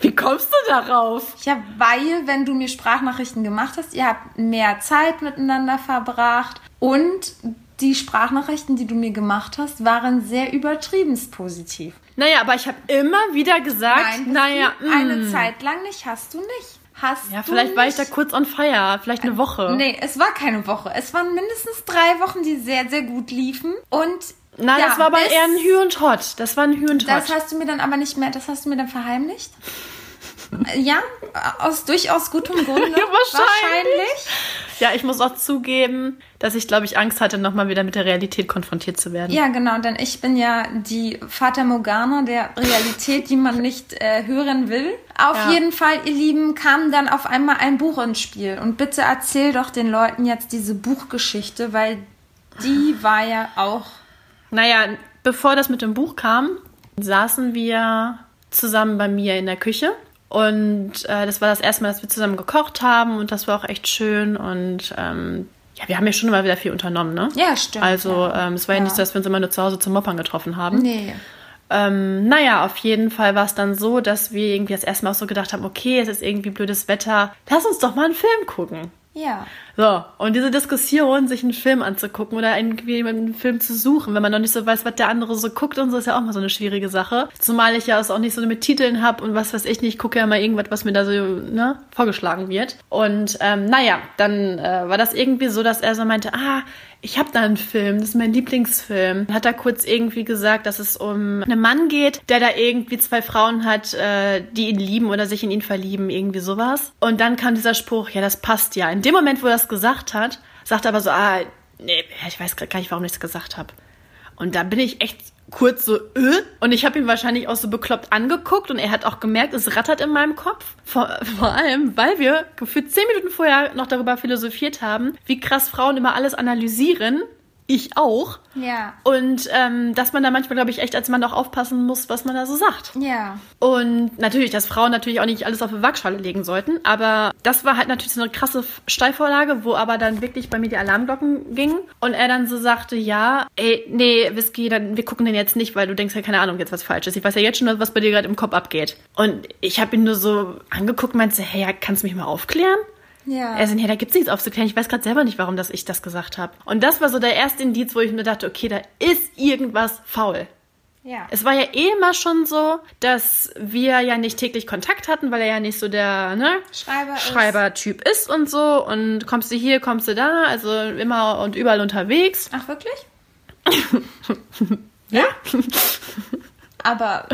Wie kommst du darauf? Ja, weil, wenn du mir Sprachnachrichten gemacht hast, ihr habt mehr Zeit miteinander verbracht und die Sprachnachrichten, die du mir gemacht hast, waren sehr übertriebenst positiv. Naja, aber ich habe immer wieder gesagt, Nein, naja, eine mm. Zeit lang nicht, hast du nicht. Hast Ja, vielleicht war ich nicht. da kurz on fire, vielleicht eine Woche. Nee, es war keine Woche. Es waren mindestens drei Wochen, die sehr, sehr gut liefen. Und Na, ja, das war aber eher ein Hü und Hot. Das war ein Hü und Hot. Das hast du mir dann aber nicht mehr, das hast du mir dann verheimlicht? ja, aus durchaus gutem Grunde. Ja, wahrscheinlich. Ja, ich muss auch zugeben, dass ich, glaube ich, Angst hatte, nochmal wieder mit der Realität konfrontiert zu werden. Ja, genau, denn ich bin ja die Fata Morgana der Realität, die man nicht äh, hören will. Auf Ja. jeden Fall, ihr Lieben, kam dann auf einmal ein Buch ins Spiel. Und bitte erzähl doch den Leuten jetzt diese Buchgeschichte, weil die war ja auch. Naja, bevor das mit dem Buch kam, saßen wir zusammen bei mir in der Küche. Und äh, das war das erste Mal, dass wir zusammen gekocht haben und das war auch echt schön. Und ähm, ja, wir haben ja schon immer wieder viel unternommen, ne? Ja, stimmt. Also ja. ähm, es war ja. Ja. nicht so, dass wir uns immer nur zu Hause zum Moppern getroffen haben. Nee. Ähm, naja, auf jeden Fall war es dann so, dass wir irgendwie das erste Mal auch so gedacht haben, okay, es ist irgendwie blödes Wetter, lass uns doch mal einen Film gucken. Ja. So, und diese Diskussion, sich einen Film anzugucken oder irgendwie einen Film zu suchen, wenn man noch nicht so weiß, was der andere so guckt und so, ist ja auch mal so eine schwierige Sache. Zumal ich ja es auch nicht so mit Titeln habe und was weiß ich nicht, ich gucke ja mal irgendwas, was mir da so ne, vorgeschlagen wird. Und ähm, naja, dann äh, war das irgendwie so, dass er so meinte, ah, ich habe da einen Film, das ist mein Lieblingsfilm. Hat er kurz irgendwie gesagt, dass es um einen Mann geht, der da irgendwie zwei Frauen hat, äh, die ihn lieben oder sich in ihn verlieben, irgendwie sowas. Und dann kam dieser Spruch, ja, das passt ja. In dem Moment, wo er das gesagt hat, sagt er aber so, ah, nee, ich weiß gar nicht, warum ich das gesagt habe. Und da bin ich echt kurz so, äh? Und ich habe ihn wahrscheinlich auch so bekloppt angeguckt und er hat auch gemerkt, es rattert in meinem Kopf. Vor, vor allem, weil wir gefühlt zehn Minuten vorher noch darüber philosophiert haben, wie krass Frauen immer alles analysieren ich auch. Ja. Und ähm, dass man da manchmal, glaube ich, echt als Mann auch aufpassen muss, was man da so sagt. Ja. Und natürlich, dass Frauen natürlich auch nicht alles auf die Waagschale legen sollten. Aber das war halt natürlich so eine krasse Steilvorlage, wo aber dann wirklich bei mir die Alarmglocken gingen. Und er dann so sagte, ja, ey, nee, Whisky, dann, wir gucken den jetzt nicht, weil du denkst ja, keine Ahnung, jetzt was falsch ist. Ich weiß ja jetzt schon, was bei dir gerade im Kopf abgeht. Und ich habe ihn nur so angeguckt und meinte, hey, kannst du mich mal aufklären? Ja. Sagt, ja, da gibt's nichts aufzuklären. Ich weiß gerade selber nicht, warum das ich das gesagt habe. Und das war so der erste Indiz, wo ich mir dachte, okay, da ist irgendwas faul. Ja. Es war ja eh immer schon so, dass wir ja nicht täglich Kontakt hatten, weil er ja nicht so der ne, Schreiber ist. Schreibertyp ist und so. Und kommst du hier, kommst du da, also immer und überall unterwegs. Ach, wirklich? Ja? Aber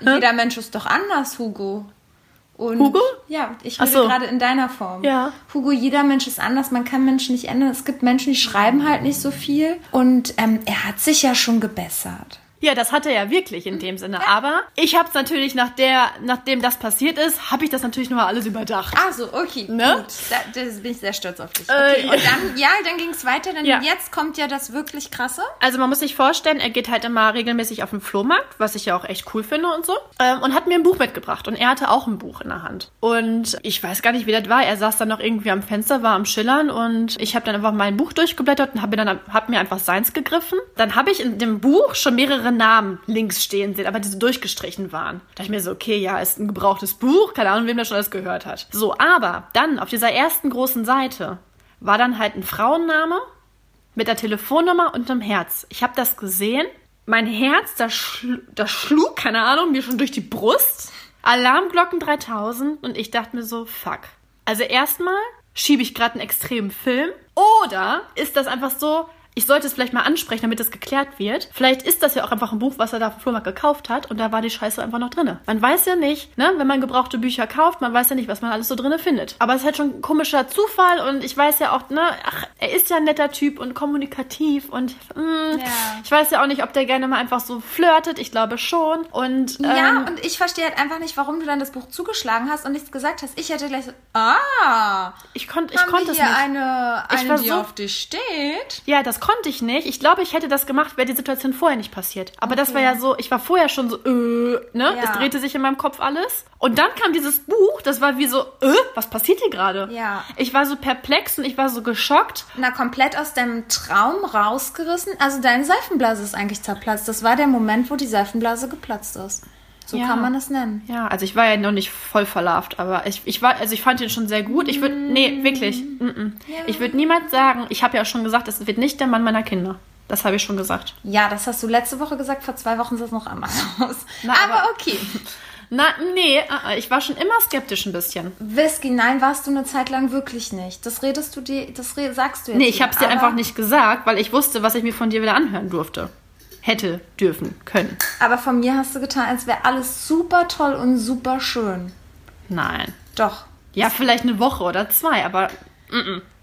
jeder Mensch ist doch anders, Hugo. Und Hugo? Ja, ich rede so. gerade in deiner Form. Ja. Hugo, jeder Mensch ist anders, man kann Menschen nicht ändern. Es gibt Menschen, die schreiben halt nicht so viel. Und ähm, er hat sich ja schon gebessert. Ja, das hat er ja wirklich in dem Sinne. Aber ich habe es natürlich, nach der, nachdem das passiert ist, habe ich das natürlich nochmal alles überdacht. Also, okay, Ne? gut. Da, das bin ich sehr stolz auf dich. Äh, Okay, und dann, ja, dann ging es weiter, denn Ja. jetzt kommt ja das wirklich krasse. Also man muss sich vorstellen, er geht halt immer regelmäßig auf den Flohmarkt, was ich ja auch echt cool finde und so. Ähm, und hat mir ein Buch mitgebracht. Und er hatte auch ein Buch in der Hand. Und ich weiß gar nicht, wie das war. Er saß dann noch irgendwie am Fenster, war am Schillern und ich habe dann einfach mein Buch durchgeblättert und habe mir dann hab mir einfach seins gegriffen. Dann habe ich in dem Buch schon mehrere Namen links stehen sehen, aber die so durchgestrichen waren. Da dachte ich mir so, okay, ja, ist ein gebrauchtes Buch, keine Ahnung, wem das schon alles gehört hat. So, aber dann auf dieser ersten großen Seite war dann halt ein Frauenname mit der Telefonnummer und einem Herz. Ich habe das gesehen. Mein Herz, das, schl das schlug, keine Ahnung, mir schon durch die Brust. Alarmglocken 3000 und ich dachte mir so, fuck. Also erstmal schiebe ich gerade einen extremen Film oder ist das einfach so, ich sollte es vielleicht mal ansprechen, damit das geklärt wird. Vielleicht ist das ja auch einfach ein Buch, was er da auf dem Flohmarkt gekauft hat und da war die Scheiße einfach noch drinne. Man weiß ja nicht, ne, wenn man gebrauchte Bücher kauft, man weiß ja nicht, was man alles so drinne findet. Aber es ist halt schon ein komischer Zufall und ich weiß ja auch, ne, ach, er ist ja ein netter Typ und kommunikativ und mh, Ja. ich weiß ja auch nicht, ob der gerne mal einfach so flirtet. Ich glaube schon. Und Ja, ähm, und ich verstehe halt einfach nicht, warum du dann das Buch zugeschlagen hast und nichts gesagt hast. Ich hätte gleich so, ah, ich, konnt, ich konnte es nicht. eine, Ich eine war die so- auf dich steht. Ja, das konnte ich nicht. Ich glaube, ich hätte das gemacht, wäre die Situation vorher nicht passiert. Aber das war ja so, ich war vorher schon so, äh, ne? Ja. Es drehte sich in meinem Kopf alles. Und dann kam dieses Buch, das war wie so, äh, was passiert hier gerade? Ja. Ich war so perplex und ich war so geschockt. Na, komplett aus deinem Traum rausgerissen. Also deine Seifenblase ist eigentlich zerplatzt. Das war der Moment, wo die Seifenblase geplatzt ist. So Ja. kann man es nennen. Ja, also ich war ja noch nicht voll verlarvt, aber ich, ich war, also ich fand ihn schon sehr gut. Ich würde, nee, wirklich, mm -mm. ich würde niemals sagen, ich habe ja auch schon gesagt, es wird nicht der Mann meiner Kinder. Das habe ich schon gesagt. Ja, das hast du letzte Woche gesagt. Vor zwei Wochen sah es noch anders aus. Na, aber, aber- okay. Na, nee, äh, ich war schon immer skeptisch ein bisschen. Whisky, nein, warst du eine Zeit lang wirklich nicht. Das redest du dir, das sagst du jetzt. Nee, ich habe es dir einfach nicht gesagt, weil ich wusste, was ich mir von dir wieder anhören durfte. Hätte, dürfen, können. Aber von mir hast du getan, als wäre alles super toll und super schön. Nein. Doch. Ja, vielleicht eine Woche oder zwei, aber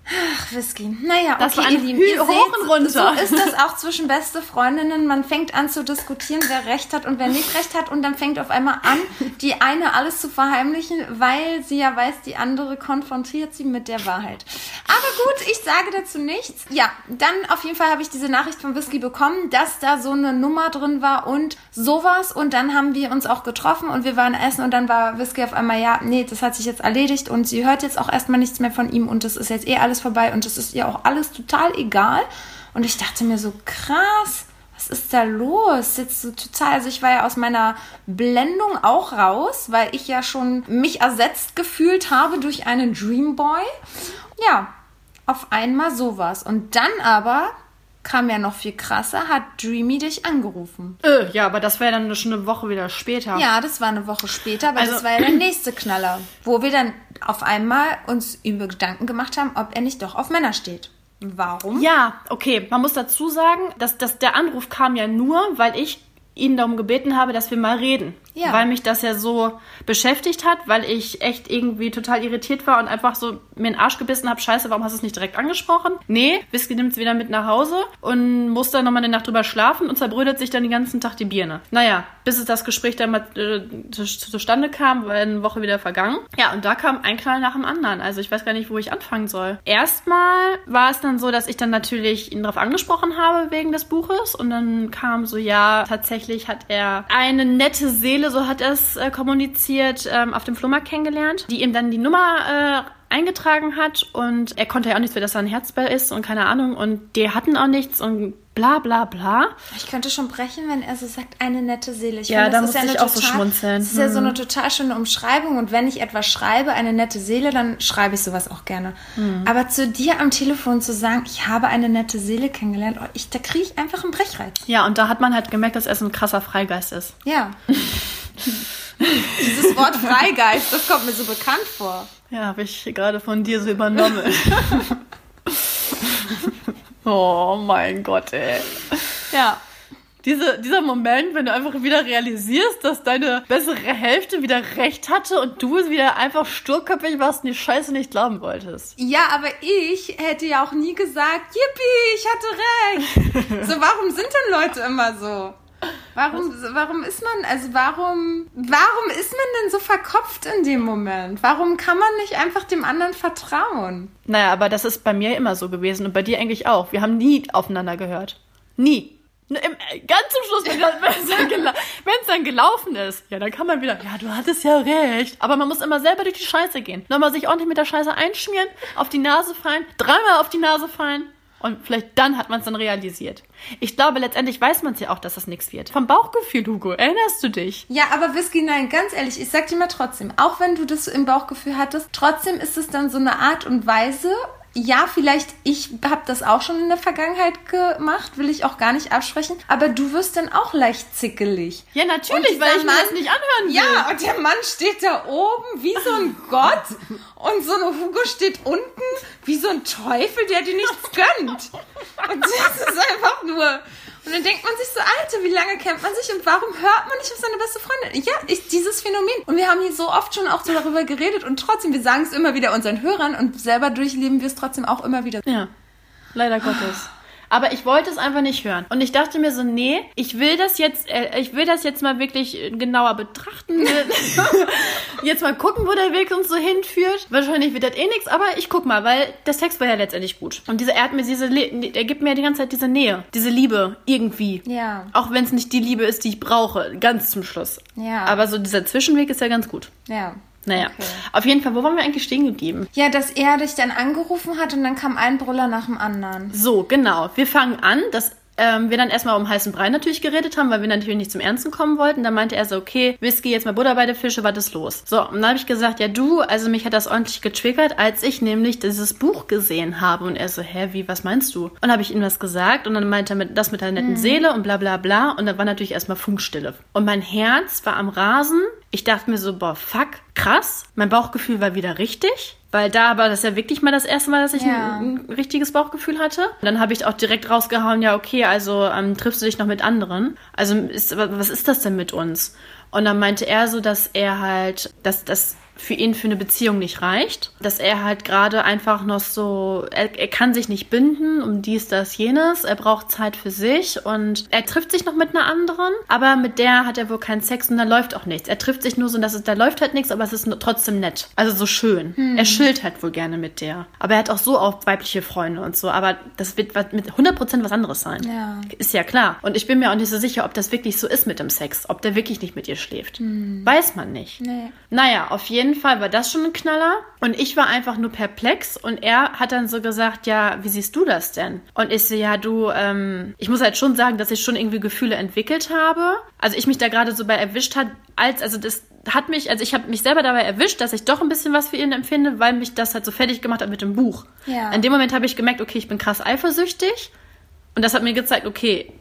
Ach, Whisky. Naja, Das okay, war Lieben, Hü- hoch seht, und runter. so ist das auch zwischen beste Freundinnen. Man fängt an zu diskutieren, wer recht hat und wer nicht recht hat und dann fängt auf einmal an, die eine alles zu verheimlichen, weil sie ja weiß, die andere konfrontiert sie mit der Wahrheit. Aber gut, ich sage dazu nichts. Ja, dann auf jeden Fall habe ich diese Nachricht von Whisky bekommen, dass da so eine Nummer drin war und sowas und dann haben wir uns auch getroffen und wir waren essen und dann war Whisky auf einmal, ja, nee, das hat sich jetzt erledigt und sie hört jetzt auch erstmal nichts mehr von ihm und das ist jetzt eh alles vorbei und das ist ihr auch alles total egal. Und ich dachte mir so, krass, was ist da los? Jetzt so total, also ich war ja aus meiner Blendung auch raus, weil ich ja schon mich ersetzt gefühlt habe durch einen Dreamboy. Ja, auf einmal sowas. Und dann aber kam ja noch viel krasser, hat Dreamy dich angerufen. Äh, ja, aber das wäre dann schon eine Woche wieder später. Ja, das war eine Woche später, aber Also- das war ja der nächste Knaller, wo wir dann auf einmal uns über Gedanken gemacht haben, ob er nicht doch auf Männer steht. Warum? Ja, okay. Man muss dazu sagen, dass, dass der Anruf kam ja nur, weil ich ihn darum gebeten habe, dass wir mal reden. Ja. Weil mich das ja so beschäftigt hat, weil ich echt irgendwie total irritiert war und einfach so mir den Arsch gebissen habe, scheiße, warum hast du es nicht direkt angesprochen? Nee, Whisky nimmt es wieder mit nach Hause und muss dann nochmal eine Nacht drüber schlafen und zerbrödelt sich dann den ganzen Tag die Birne. Naja, bis es das Gespräch dann mal äh, zu- zustande kam, war eine Woche wieder vergangen. Ja, und da kam ein Knall nach dem anderen. Also ich weiß gar nicht, wo ich anfangen soll. Erstmal war es dann so, dass ich dann natürlich ihn darauf angesprochen habe wegen des Buches und dann kam so, ja, tatsächlich hat er eine nette Seele, so hat er es äh, kommuniziert, ähm, auf dem Flohmarkt kennengelernt, die ihm dann die Nummer äh, eingetragen hat und er konnte ja auch nichts für, dass er ein Herzbell ist und keine Ahnung und die hatten auch nichts und bla bla bla. Ich könnte schon brechen, wenn er so sagt, eine nette Seele. Ich Ja, da musste ja ich auch so schmunzeln. Das ist ja so Hm. eine total schöne Umschreibung. Und wenn ich etwas schreibe, eine nette Seele, dann schreibe ich sowas auch gerne. Hm. Aber zu dir am Telefon zu sagen, ich habe eine nette Seele kennengelernt, oh, ich, da kriege ich einfach einen Brechreiz. Ja, und da hat man halt gemerkt, dass er so ein krasser Freigeist ist. Ja. Dieses Wort Freigeist, das kommt mir so bekannt vor. Ja, habe ich gerade von dir so übernommen. oh mein Gott, ey. Ja. Diese, dieser Moment, wenn du einfach wieder realisierst, dass deine bessere Hälfte wieder recht hatte und du wieder einfach sturköpfig warst und die Scheiße nicht glauben wolltest. Ja, aber ich hätte ja auch nie gesagt, yippie, ich hatte recht. So, warum sind denn Leute immer so? Warum, warum ist man, also warum, warum ist man denn so verkopft in dem Moment? Warum kann man nicht einfach dem anderen vertrauen? Naja, aber das ist bei mir immer so gewesen und bei dir eigentlich auch. Wir haben nie aufeinander gehört. Nie. Nur Im, äh, ganz zum Schluss, wenn es dann, gela dann gelaufen ist, ja, dann kann man wieder, ja, du hattest ja recht. Aber man muss immer selber durch die Scheiße gehen. Nochmal sich ordentlich mit der Scheiße einschmieren, auf die Nase fallen, dreimal auf die Nase fallen und vielleicht dann hat man es dann realisiert. Ich glaube, letztendlich weiß man es ja auch, dass das nichts wird. Vom Bauchgefühl, Hugo, erinnerst du dich? Ja, aber Whisky, nein, ganz ehrlich, ich sag dir mal trotzdem, auch wenn du das im Bauchgefühl hattest, trotzdem ist es dann so eine Art und Weise, ja, vielleicht, ich habe das auch schon in der Vergangenheit gemacht, will ich auch gar nicht absprechen, aber du wirst dann auch leicht zickelig. Ja, natürlich, weil ich mir Mann- das nicht anhören will. Ja, und der Mann steht da oben wie so ein Gott und so eine Hugo steht unten wie so ein Teufel, der dir nichts gönnt. Und das ist einfach nur. Und dann denkt man sich so, Alter, wie lange kennt man sich und warum hört man nicht auf seine beste Freundin? Ja, ich, dieses Phänomen. Und wir haben hier so oft schon auch so darüber geredet und trotzdem, wir sagen es immer wieder unseren Hörern und selber durchleben wir es trotzdem auch immer wieder. Ja, leider Gottes. Aber ich wollte es einfach nicht hören. Und ich dachte mir so, nee, ich will das jetzt, äh, ich will das jetzt mal wirklich äh, genauer betrachten. jetzt mal gucken, wo der Weg uns so hinführt. Wahrscheinlich wird das eh nichts, aber ich guck mal, weil der Sex war ja letztendlich gut. Und diese, er hat mir diese, er gibt mir die ganze Zeit diese Nähe, diese Liebe, irgendwie. Ja. Auch wenn es nicht die Liebe ist, die ich brauche, ganz zum Schluss. Ja. Aber so dieser Zwischenweg ist ja ganz gut. Ja. Naja, Okay. auf jeden Fall, wo waren wir eigentlich stehen geblieben? Ja, dass er dich dann angerufen hat und dann kam ein Brüller nach dem anderen. So, genau. Wir fangen an, dass ähm, wir dann erstmal um heißen Brei natürlich geredet haben, weil wir natürlich nicht zum Ernsten kommen wollten. Dann meinte er so, okay, Whisky, jetzt mal Butter bei der Fische, was ist los? So, und dann habe ich gesagt, ja du, also mich hat das ordentlich getriggert, als ich nämlich dieses Buch gesehen habe. Und er so, hä, wie, was meinst du? Und habe ich ihm was gesagt und dann meinte er mit, das mit der netten Seele und bla bla bla. Und dann war natürlich erstmal Funkstille. Und mein Herz war am Rasen. Ich dachte mir so, boah, fuck, krass. Mein Bauchgefühl war wieder richtig. Weil da war das ja wirklich mal das erste Mal, dass ich Ja. ein, ein richtiges Bauchgefühl hatte. Und dann habe ich auch direkt rausgehauen, ja, okay, also ähm, triffst du dich noch mit anderen? Also ist, was ist das denn mit uns? Und dann meinte er so, dass er halt, dass das für ihn für eine Beziehung nicht reicht. Dass er halt gerade einfach noch so, er, er kann sich nicht binden um dies, das, jenes. Er braucht Zeit für sich und er trifft sich noch mit einer anderen, aber mit der hat er wohl keinen Sex und da läuft auch nichts. Er trifft sich nur so, dass es, da läuft halt nichts, aber es ist trotzdem nett. Also so schön. Er chillt halt wohl gerne mit der. Aber er hat auch so auch weibliche Freunde und so, aber das wird mit 100% was anderes sein. Ja. Ist ja klar. Und ich bin mir auch nicht so sicher, ob das wirklich so ist mit dem Sex, ob der wirklich nicht mit ihr schläft. Weiß man nicht. Nee. Naja, auf jeden jeden Fall war das schon ein Knaller. Und ich war einfach nur perplex. Und er hat dann so gesagt, ja, wie siehst du das denn? Und ich so, ja, du, ähm, ich muss halt schon sagen, dass ich schon irgendwie Gefühle entwickelt habe. Also ich mich da gerade so bei erwischt hat, als, also das hat mich, also ich habe mich selber dabei erwischt, dass ich doch ein bisschen was für ihn empfinde, weil mich das halt so fertig gemacht hat mit dem Buch. Ja. In dem Moment habe ich gemerkt, okay, ich bin krass eifersüchtig. Und das hat mir gezeigt, okay,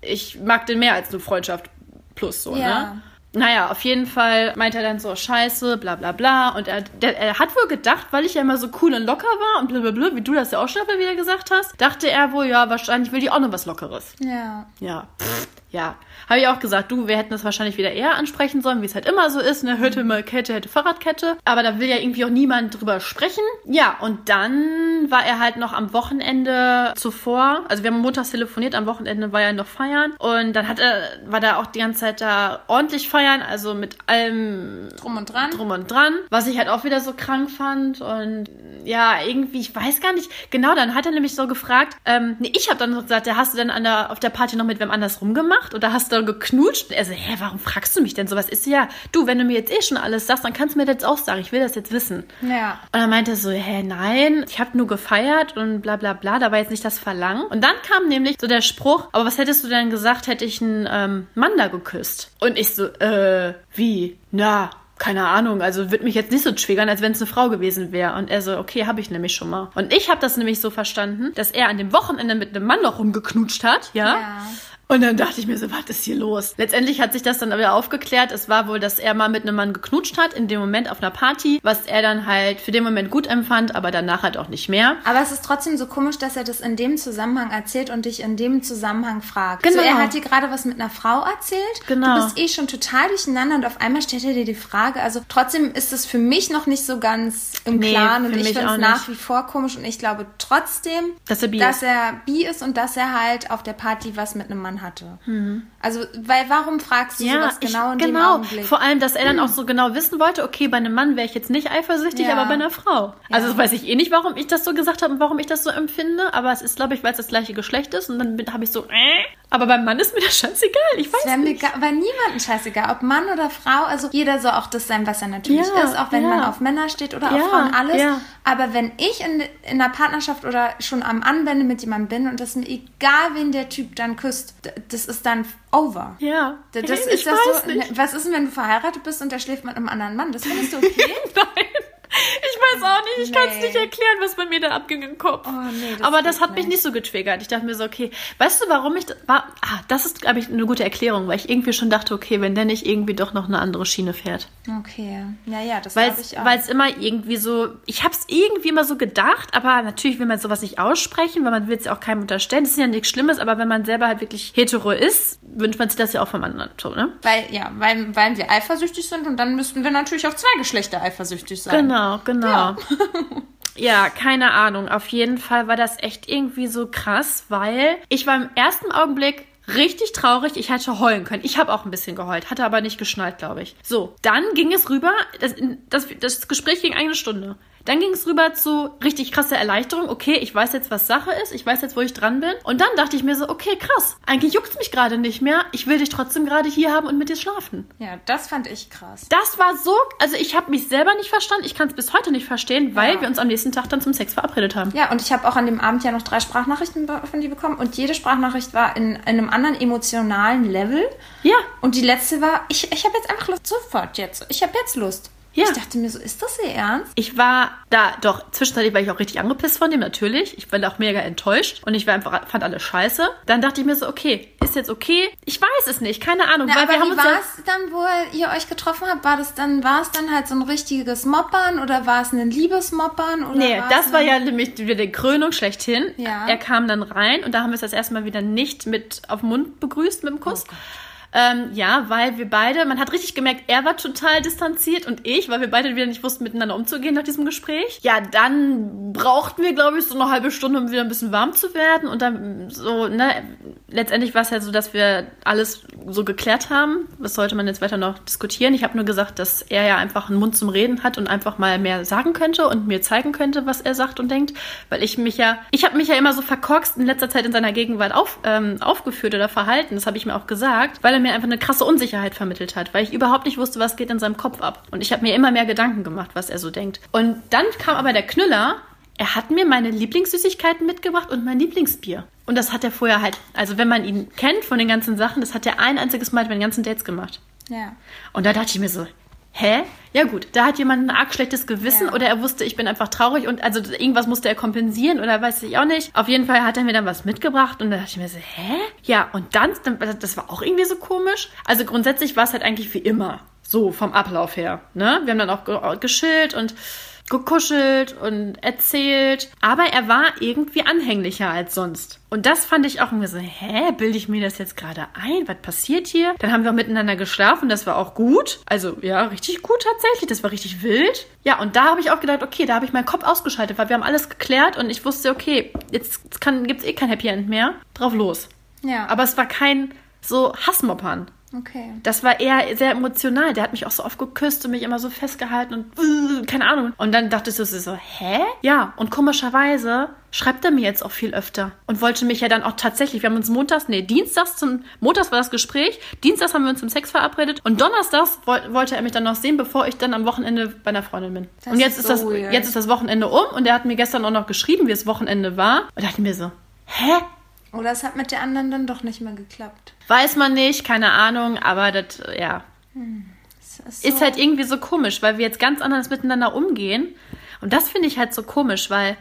ich mag den mehr als eine Freundschaft plus so, Ja. ne? Naja, auf jeden Fall meint er dann so, scheiße, bla bla bla. Und er, der, er hat wohl gedacht, weil ich ja immer so cool und locker war und blablabla, wie du das ja auch schon wieder gesagt hast, dachte er wohl, ja, wahrscheinlich will die auch noch was Lockeres. Ja. Ja, pff, ja. Habe ich auch gesagt, du, wir hätten das wahrscheinlich wieder eher ansprechen sollen, wie es halt immer so ist, ne? Hörte mal Kette, hätte Fahrradkette. Aber da will ja irgendwie auch niemand drüber sprechen. Ja, und dann war er halt noch am Wochenende zuvor, also wir haben montags telefoniert, am Wochenende war er noch feiern. Und dann hat er, war da auch die ganze Zeit da ordentlich feiern, also mit allem Drum und dran. drum und dran, was ich halt auch wieder so krank fand und ja, irgendwie, ich weiß gar nicht, genau, dann hat er nämlich so gefragt, ähm, nee, ich habe dann so gesagt, ja, hast du denn an der, auf der Party noch mit wem anders rumgemacht oder hast du geknutscht? Und er so, hä, warum fragst du mich denn sowas? Ist ja, du, wenn du mir jetzt eh schon alles sagst, dann kannst du mir das jetzt auch sagen, ich will das jetzt wissen. Ja. Und dann meinte er so, hä, nein, ich habe nur gefeiert und bla bla bla, da war jetzt nicht das Verlangen. Und dann kam nämlich so der Spruch, aber was hättest du denn gesagt, hätte ich einen ähm, Mann da geküsst? Und ich so, äh, wie? Na, keine Ahnung, also wird mich jetzt nicht so triggern, als wenn es eine Frau gewesen wäre. Und er so, okay, habe ich nämlich schon mal. Und ich habe das nämlich so verstanden, dass er an dem Wochenende mit einem Mann noch rumgeknutscht hat, ja. Ja. Und dann dachte ich mir so, was ist hier los? Letztendlich hat sich das dann aber aufgeklärt. Es war wohl, dass er mal mit einem Mann geknutscht hat, in dem Moment auf einer Party, was er dann halt für den Moment gut empfand, aber danach halt auch nicht mehr. Aber es ist trotzdem so komisch, dass er das in dem Zusammenhang erzählt und dich in dem Zusammenhang fragt. Genau. So, er hat dir gerade was mit einer Frau erzählt. Genau. Du bist eh schon total durcheinander und auf einmal stellt er dir die Frage. Also trotzdem ist es für mich noch nicht so ganz im Nee, Klaren und ich finde es nach wie vor komisch und ich glaube trotzdem, Dass er bi dass ist. er bi ist und dass er halt auf der Party was mit einem Mann hatte. Also, weil warum fragst du sowas genau in dem genau. Augenblick? Hm. Vor allem, dass er dann auch so genau wissen wollte, okay, bei einem Mann wäre ich jetzt nicht eifersüchtig, Ja. aber bei einer Frau. Also Ja. das weiß ich eh nicht, warum ich das so gesagt habe und warum ich das so empfinde, aber es ist, glaube ich, weil es das gleiche Geschlecht ist und dann habe ich so, äh, aber beim Mann ist mir das scheißegal, ich weiß mir nicht. war niemandem scheißegal, ob Mann oder Frau. Also jeder soll auch das sein, was er natürlich Ja, ist, auch wenn ja. man auf Männer steht oder Ja, auf Frauen, alles. ja. Aber wenn ich in, in einer Partnerschaft oder schon am Anwenden mit jemandem bin und das mir egal, wen der Typ dann küsst, das ist dann over. Ja, Das Hey, ist ich das so, ne, was ist denn, wenn du verheiratet bist und der schläft mit einem anderen Mann? Das findest du okay? Nein. Ich weiß auch nicht, ich kann es Nee. nicht erklären, was bei mir da abging im Kopf. Oh, nee, das Aber das hat mich nicht. nicht so getriggert. Ich dachte mir so, okay, weißt du, warum ich da- war? Ah, das ist, glaube ich, eine gute Erklärung, weil ich irgendwie schon dachte, okay, wenn der nicht irgendwie doch noch eine andere Schiene fährt. Okay. Ja, ja, das Weil glaube ich auch. es immer irgendwie so, ich habe es irgendwie immer so gedacht, aber natürlich will man sowas nicht aussprechen, weil man will es ja auch keinem unterstellen. Das ist ja nichts Schlimmes, aber wenn man selber halt wirklich hetero ist, wünscht man sich das ja auch vom anderen, so, ne? Weil, ja, weil, weil wir eifersüchtig sind und dann müssten wir natürlich auf zwei Geschlechter eifersüchtig sein. Genau, genau. Ja. keine Ahnung. Auf jeden Fall war das echt irgendwie so krass, weil ich war im ersten Augenblick richtig traurig. Ich hätte heulen können. Ich habe auch ein bisschen geheult, hatte aber nicht geschnallt, glaube ich. So, dann ging es rüber. Das, das, das Gespräch ging eine Stunde. Dann ging es rüber zu richtig krasser Erleichterung. Okay, ich weiß jetzt, was Sache ist. Ich weiß jetzt, wo ich dran bin. Und dann dachte ich mir so, okay, krass. Eigentlich juckt's mich gerade nicht mehr. Ich will dich trotzdem gerade hier haben und mit dir schlafen. Ja, das fand ich krass. Das war so, also ich habe mich selber nicht verstanden. Ich kann es bis heute nicht verstehen, weil Ja. wir uns am nächsten Tag dann zum Sex verabredet haben. Ja, und ich habe auch an dem Abend ja noch drei Sprachnachrichten von dir bekommen und jede Sprachnachricht war in, in einem anderen emotionalen Level. Ja, Und die letzte war, ich, ich habe jetzt einfach Lust, sofort jetzt. Ich habe jetzt Lust. Ja. Ich dachte mir so, ist das ihr Ernst? ich war da, doch, zwischenzeitlich war ich auch richtig angepisst von dem, natürlich. Ich war auch mega enttäuscht und ich war einfach, fand alles scheiße. Dann dachte ich mir so, okay, ist jetzt okay? Ich weiß es nicht, keine Ahnung. Na, weil aber wir haben wie ja, war es dann, wo ihr euch getroffen habt? War das dann, war es dann halt so ein richtiges Moppern oder war es ein Liebesmoppern? Oder Nee, das war ja nämlich wieder die Krönung schlechthin. Ja. Er kam dann rein und da haben wir es das erstmal wieder nicht mit auf den Mund begrüßt mit dem Oh Kuss. Ähm, ja, weil wir beide, man hat richtig gemerkt, er war total distanziert und ich, weil wir beide wieder nicht wussten, miteinander umzugehen nach diesem Gespräch. Ja, dann brauchten wir, glaube ich, so eine halbe Stunde, um wieder ein bisschen warm zu werden und dann so, ne, letztendlich war es ja so, dass wir alles so geklärt haben. Was sollte man jetzt weiter noch diskutieren? Ich habe nur gesagt, dass er ja einfach einen Mund zum Reden hat und einfach mal mehr sagen könnte und mir zeigen könnte, was er sagt und denkt. Weil ich mich ja, ich habe mich ja immer so verkorkst in letzter Zeit in seiner Gegenwart auf, ähm, aufgeführt oder verhalten. Das habe ich mir auch gesagt, weil er mir einfach eine krasse Unsicherheit vermittelt hat, weil ich überhaupt nicht wusste, was geht in seinem Kopf ab. Und ich habe mir immer mehr Gedanken gemacht, was er so denkt. Und dann kam aber der Knüller er hat mir meine Lieblingssüßigkeiten mitgebracht und mein Lieblingsbier. Und das hat er vorher halt, also wenn man ihn kennt von den ganzen Sachen, das hat er ein einziges Mal bei den ganzen Dates gemacht. Ja. Und da dachte ich mir so, hä? Ja gut, da hat jemand ein arg schlechtes Gewissen Ja. oder er wusste, ich bin einfach traurig und also irgendwas musste er kompensieren oder weiß ich auch nicht. Auf jeden Fall hat er mir dann was mitgebracht und da dachte ich mir so, hä? Ja, und dann, dann das war auch irgendwie so komisch. Also grundsätzlich war es halt eigentlich wie immer, so vom Ablauf her. Ne? Wir haben dann auch ge geschillt und gekuschelt und erzählt, aber er war irgendwie anhänglicher als sonst. Und das fand ich auch irgendwie so, hä, bilde ich mir das jetzt gerade ein? Was passiert hier? Dann haben wir auch miteinander geschlafen, das war auch gut. Also ja, richtig gut tatsächlich, das war richtig wild. Ja, und da habe ich auch gedacht, okay, da habe ich meinen Kopf ausgeschaltet, weil wir haben alles geklärt und ich wusste, okay, jetzt kann, gibt's eh kein Happy End mehr. Drauf los. Ja. Aber es war kein so Hassmoppern. Okay. Das war eher sehr emotional. Der hat mich auch so oft geküsst und mich immer so festgehalten und äh, keine Ahnung. Und dann dachtest du so, hä? Ja, und komischerweise schreibt er mir jetzt auch viel öfter und wollte mich ja dann auch tatsächlich, wir haben uns montags, nee, dienstags zum, montags war das Gespräch, dienstags haben wir uns zum Sex verabredet und donnerstags woll, wollte er mich dann noch sehen, bevor ich dann am Wochenende bei einer Freundin bin. Das und jetzt ist so das, weird. jetzt ist das Wochenende um und er hat mir gestern auch noch geschrieben, wie es Wochenende war. Und dachte mir so, hä? Oder es hat mit der anderen dann doch nicht mehr geklappt. Weiß man nicht, keine Ahnung, aber das, ja, Das ist halt irgendwie so komisch, weil wir jetzt ganz anders miteinander umgehen. Und das finde ich halt so komisch, weil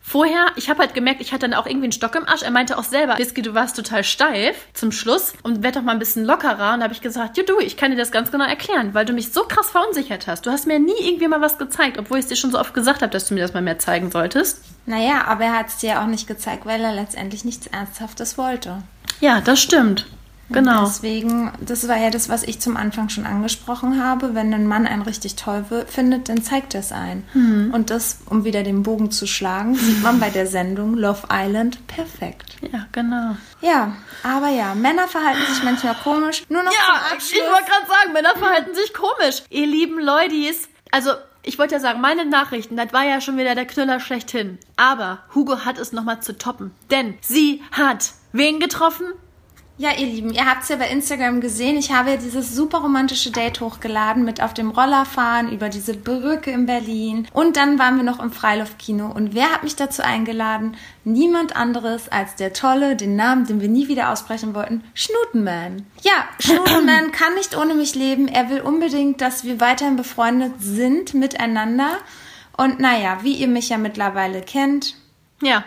vorher, ich habe halt gemerkt, ich hatte dann auch irgendwie einen Stock im Arsch. Er meinte auch selber, Whisky, du warst total steif zum Schluss und werd doch mal ein bisschen lockerer. Und da habe ich gesagt, ja du, ich kann dir das ganz genau erklären, weil du mich so krass verunsichert hast. Du hast mir nie irgendwie mal was gezeigt, obwohl ich es dir schon so oft gesagt habe, dass du mir das mal mehr zeigen solltest. Naja, aber er hat es dir auch nicht gezeigt, weil er letztendlich nichts Ernsthaftes wollte. Ja, das stimmt. Genau. Deswegen, das war ja das, was ich zum Anfang schon angesprochen habe. Wenn ein Mann einen richtig toll findet, dann zeigt er es ein. Mhm. Und das, um wieder den Bogen zu schlagen, sieht man bei der Sendung Love Island perfekt. Ja, genau. Ja, aber ja, Männer verhalten sich manchmal komisch. Nur noch Ja, zum ich Abschluss. wollte gerade sagen, Männer verhalten sich komisch. Ihr lieben Leutis, also ich wollte ja sagen, meine Nachrichten, das war ja schon wieder der Knüller schlechthin. Aber Hugo hat es nochmal zu toppen. Denn sie hat wen getroffen? Ja, ihr Lieben, ihr habt es ja bei Instagram gesehen. Ich habe ja dieses super romantische Date hochgeladen mit auf dem Roller fahren über diese Brücke in Berlin. Und dann waren wir noch im Freiluftkino. Und wer hat mich dazu eingeladen? Niemand anderes als der tolle, den Namen, den wir nie wieder aussprechen wollten, Schnutenman. Ja, Schnutenman kann nicht ohne mich leben. Er will unbedingt, dass wir weiterhin befreundet sind miteinander. Und naja, wie ihr mich ja mittlerweile kennt, Ja.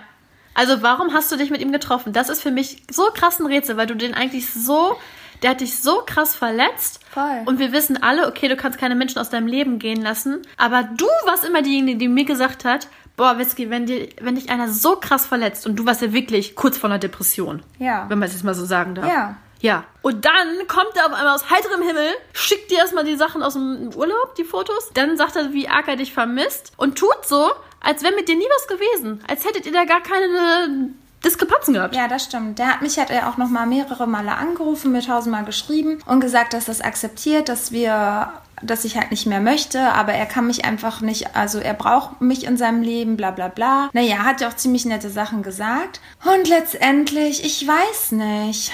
Also warum hast du dich mit ihm getroffen? Das ist für mich so krass ein Rätsel, weil du den eigentlich so, der hat dich so krass verletzt. Voll. Und wir wissen alle, okay, du kannst keine Menschen aus deinem Leben gehen lassen. Aber du warst immer diejenige, die mir gesagt hat, boah, Whisky, wenn, dir, wenn dich einer so krass verletzt und du warst ja wirklich kurz vor einer Depression. Ja. Wenn man es jetzt mal so sagen darf. Ja. Ja. Und dann kommt er auf einmal aus heiterem Himmel, schickt dir erstmal die Sachen aus dem Urlaub, die Fotos. Dann sagt er, wie arg er dich vermisst und tut so, als wäre mit dir nie was gewesen. Als hättet ihr da gar keine Diskrepanzen gehabt. Ja, das stimmt. Der hat mich hat er auch noch mal mehrere Male angerufen, mir tausendmal geschrieben und gesagt, dass das akzeptiert, dass wir dass ich halt nicht mehr möchte, aber er kann mich einfach nicht, also er braucht mich in seinem Leben, bla bla bla. Naja, hat ja auch ziemlich nette Sachen gesagt. Und letztendlich, ich weiß nicht.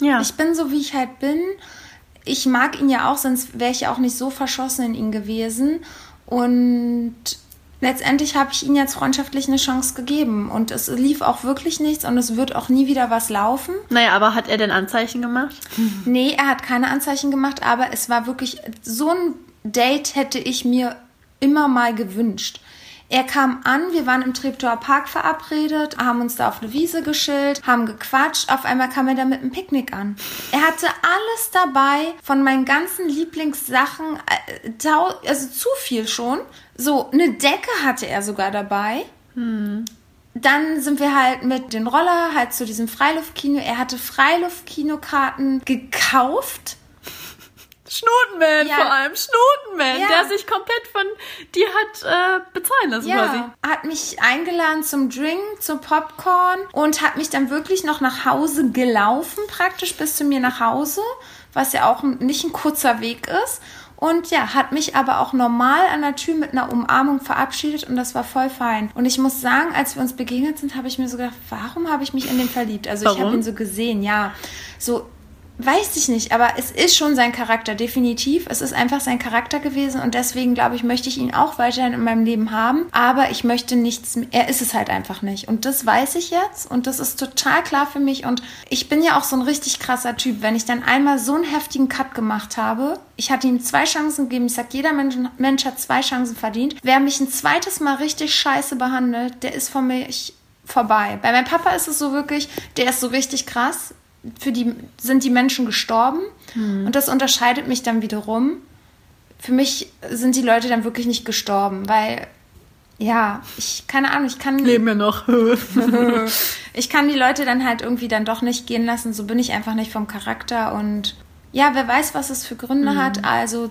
Ja. Ich bin so, wie ich halt bin. Ich mag ihn ja auch, sonst wäre ich ja auch nicht so verschossen in ihn gewesen. Und letztendlich habe ich ihm jetzt freundschaftlich eine Chance gegeben. Und es lief auch wirklich nichts und es wird auch nie wieder was laufen. Naja, aber hat er denn Anzeichen gemacht? Nee, er hat keine Anzeichen gemacht, aber es war wirklich, so ein Date hätte ich mir immer mal gewünscht. Er kam an, wir waren im Treptower Park verabredet, haben uns da auf eine Wiese geschillt, haben gequatscht. Auf einmal kam er da mit einem Picknick an. Er hatte alles dabei von meinen ganzen Lieblingssachen, äh, also zu viel schon. So, eine Decke hatte er sogar dabei. Dann sind wir halt mit den Roller halt zu diesem Freiluftkino. Er hatte Freiluftkinokarten gekauft. Schnutenman Ja. vor allem. Schnutenman, Ja. der sich komplett von dir hat äh, bezahlen lassen quasi. Ja, hat mich eingeladen zum Drink, zum Popcorn und hat mich dann wirklich noch nach Hause gelaufen, praktisch bis zu mir nach Hause, was ja auch nicht ein kurzer Weg ist. Und ja, hat mich aber auch normal an der Tür mit einer Umarmung verabschiedet und das war voll fein. Und ich muss sagen, als wir uns begegnet sind, habe ich mir so gedacht, warum habe ich mich in den verliebt? Also ich habe Warum? ihn so gesehen, ja. So Weiß ich nicht, aber es ist schon sein Charakter, definitiv. Es ist einfach sein Charakter gewesen und deswegen, glaube ich, möchte ich ihn auch weiterhin in meinem Leben haben. Aber ich möchte nichts, er ist es halt einfach nicht. Und das weiß ich jetzt und das ist total klar für mich. Und ich bin ja auch so ein richtig krasser Typ. Wenn ich dann einmal so einen heftigen Cut gemacht habe, ich hatte ihm zwei Chancen gegeben. Ich sag, jeder Mensch, Mensch hat zwei Chancen verdient. Wer mich ein zweites Mal richtig scheiße behandelt, der ist von mir vorbei. Bei meinem Papa ist es so wirklich, der ist so richtig krass für die sind die Menschen gestorben und das unterscheidet mich dann wiederum. Für mich sind die Leute dann wirklich nicht gestorben, weil ja, ich keine Ahnung, ich kann Leben ja noch. ich kann die Leute dann halt irgendwie dann doch nicht gehen lassen, so bin ich einfach nicht vom Charakter und ja, wer weiß, was es für Gründe Mhm. hat, also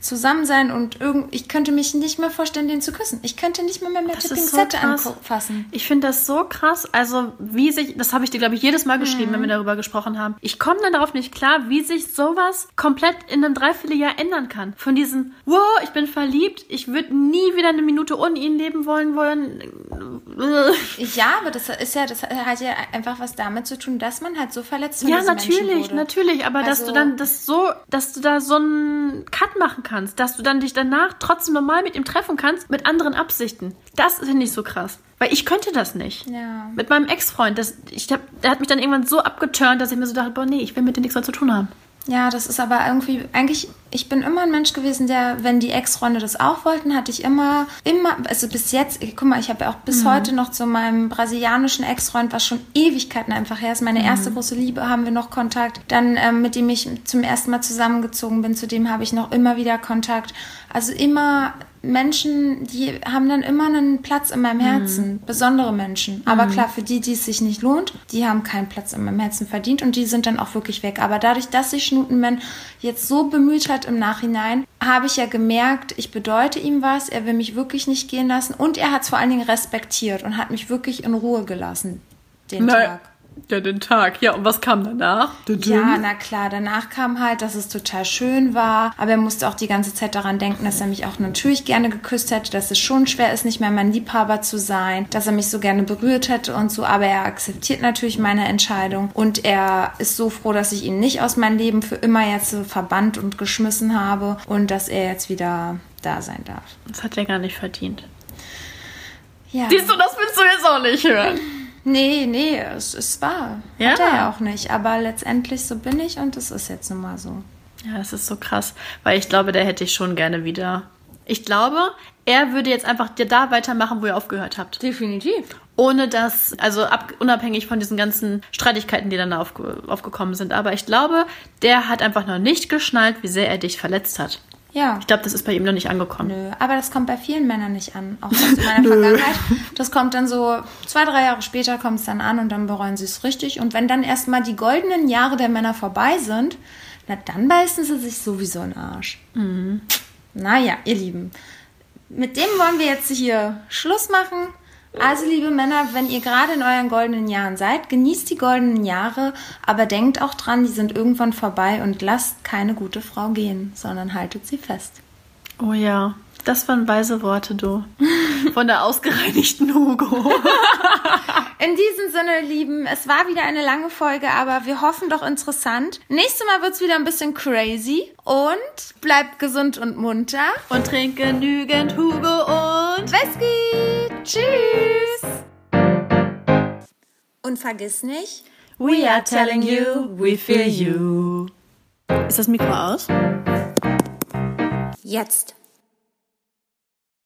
zusammen sein und irgend ich könnte mich nicht mehr vorstellen, den zu küssen. Ich könnte nicht mehr mit Das so Pinzette anfassen. Ich finde das so krass. Also, wie sich, das habe ich dir, glaube ich, jedes Mal geschrieben, wenn wir darüber gesprochen haben. Ich komme dann darauf nicht klar, wie sich sowas komplett in einem Dreivierteljahr ändern kann. Von diesem, wow, ich bin verliebt, ich würde nie wieder eine Minute ohne ihn leben wollen wollen. Ja, aber das ist ja, das hat ja einfach was damit zu tun, dass man halt so verletzt von Ja, natürlich, natürlich, aber dass Also- du dann das so, dass du da so einen Cut machen kannst, dass du dann dich danach trotzdem normal mit ihm treffen kannst, mit anderen Absichten. Das finde ich so krass. Weil ich könnte das nicht. Ja. Mit meinem Ex-Freund, das, ich hab, der hat mich dann irgendwann so abgeturnt, dass ich mir so dachte, boah, nee, ich will mit dir nichts mehr zu tun haben. Ja, das ist aber irgendwie, eigentlich, ich bin immer ein Mensch gewesen, der, wenn die Ex-Freunde das auch wollten, hatte ich immer, immer, also bis jetzt, guck mal, ich habe ja auch bis heute noch zu meinem brasilianischen Ex-Freund, was schon Ewigkeiten einfach her ist, meine erste große Liebe, haben wir noch Kontakt. Dann, ähm, mit dem ich zum ersten Mal zusammengezogen bin, zu dem habe ich noch immer wieder Kontakt. Also immer Menschen, die haben dann immer einen Platz in meinem Herzen. Besondere Menschen. Aber klar, für die, die es sich nicht lohnt, die haben keinen Platz in meinem Herzen verdient und die sind dann auch wirklich weg. Aber dadurch, dass sich Schnutenmann jetzt so bemüht hat im Nachhinein, habe ich ja gemerkt, ich bedeute ihm was, er will mich wirklich nicht gehen lassen und er hat es vor allen Dingen respektiert und hat mich wirklich in Ruhe gelassen den Tag. Ja, den Tag. Ja, und was kam danach? Ja, na klar, danach kam halt, dass es total schön war, aber er musste auch die ganze Zeit daran denken, dass er mich auch natürlich gerne geküsst hätte, dass es schon schwer ist, nicht mehr mein Liebhaber zu sein, dass er mich so gerne berührt hätte und so, aber er akzeptiert natürlich meine Entscheidung und er ist so froh, dass ich ihn nicht aus meinem Leben für immer jetzt so verbannt und geschmissen habe und dass er jetzt wieder da sein darf. Das hat er gar nicht verdient. Ja. Siehst du, das willst du jetzt auch nicht hören. Nee, nee, es ist wahr. Ja. Hat er ja auch nicht, aber letztendlich so bin ich und es ist jetzt nun mal so. Ja, das ist so krass, weil ich glaube, der hätte ich schon gerne wieder. Ich glaube, er würde jetzt einfach dir da weitermachen, wo ihr aufgehört habt. Definitiv. Ohne dass, also ab, unabhängig von diesen ganzen Streitigkeiten, die dann aufge, aufgekommen sind. Aber ich glaube, der hat einfach noch nicht geschnallt, wie sehr er dich verletzt hat. Ja. Ich glaube, das ist bei ihm noch nicht angekommen. Nö, aber das kommt bei vielen Männern nicht an. Auch aus meiner Vergangenheit. Das kommt dann so zwei, drei Jahre später kommt es dann an und dann bereuen sie es richtig. Und wenn dann erstmal die goldenen Jahre der Männer vorbei sind, na dann beißen sie sich sowieso in den Arsch. Naja, ihr Lieben. Mit dem wollen wir jetzt hier Schluss machen. Also, liebe Männer, wenn ihr gerade in euren goldenen Jahren seid, genießt die goldenen Jahre, aber denkt auch dran, die sind irgendwann vorbei und lasst keine gute Frau gehen, sondern haltet sie fest. Oh ja, das waren weise Worte, du. Von der ausgereinigten Hugo. In diesem Sinne, Lieben, es war wieder eine lange Folge, aber wir hoffen doch interessant. Nächstes Mal wird's wieder ein bisschen crazy und bleibt gesund und munter. Und trink genügend Hugo und... Wesky, tschüss! Und vergiss nicht, We are telling you, we feel you. Ist das Mikro aus? jetzt.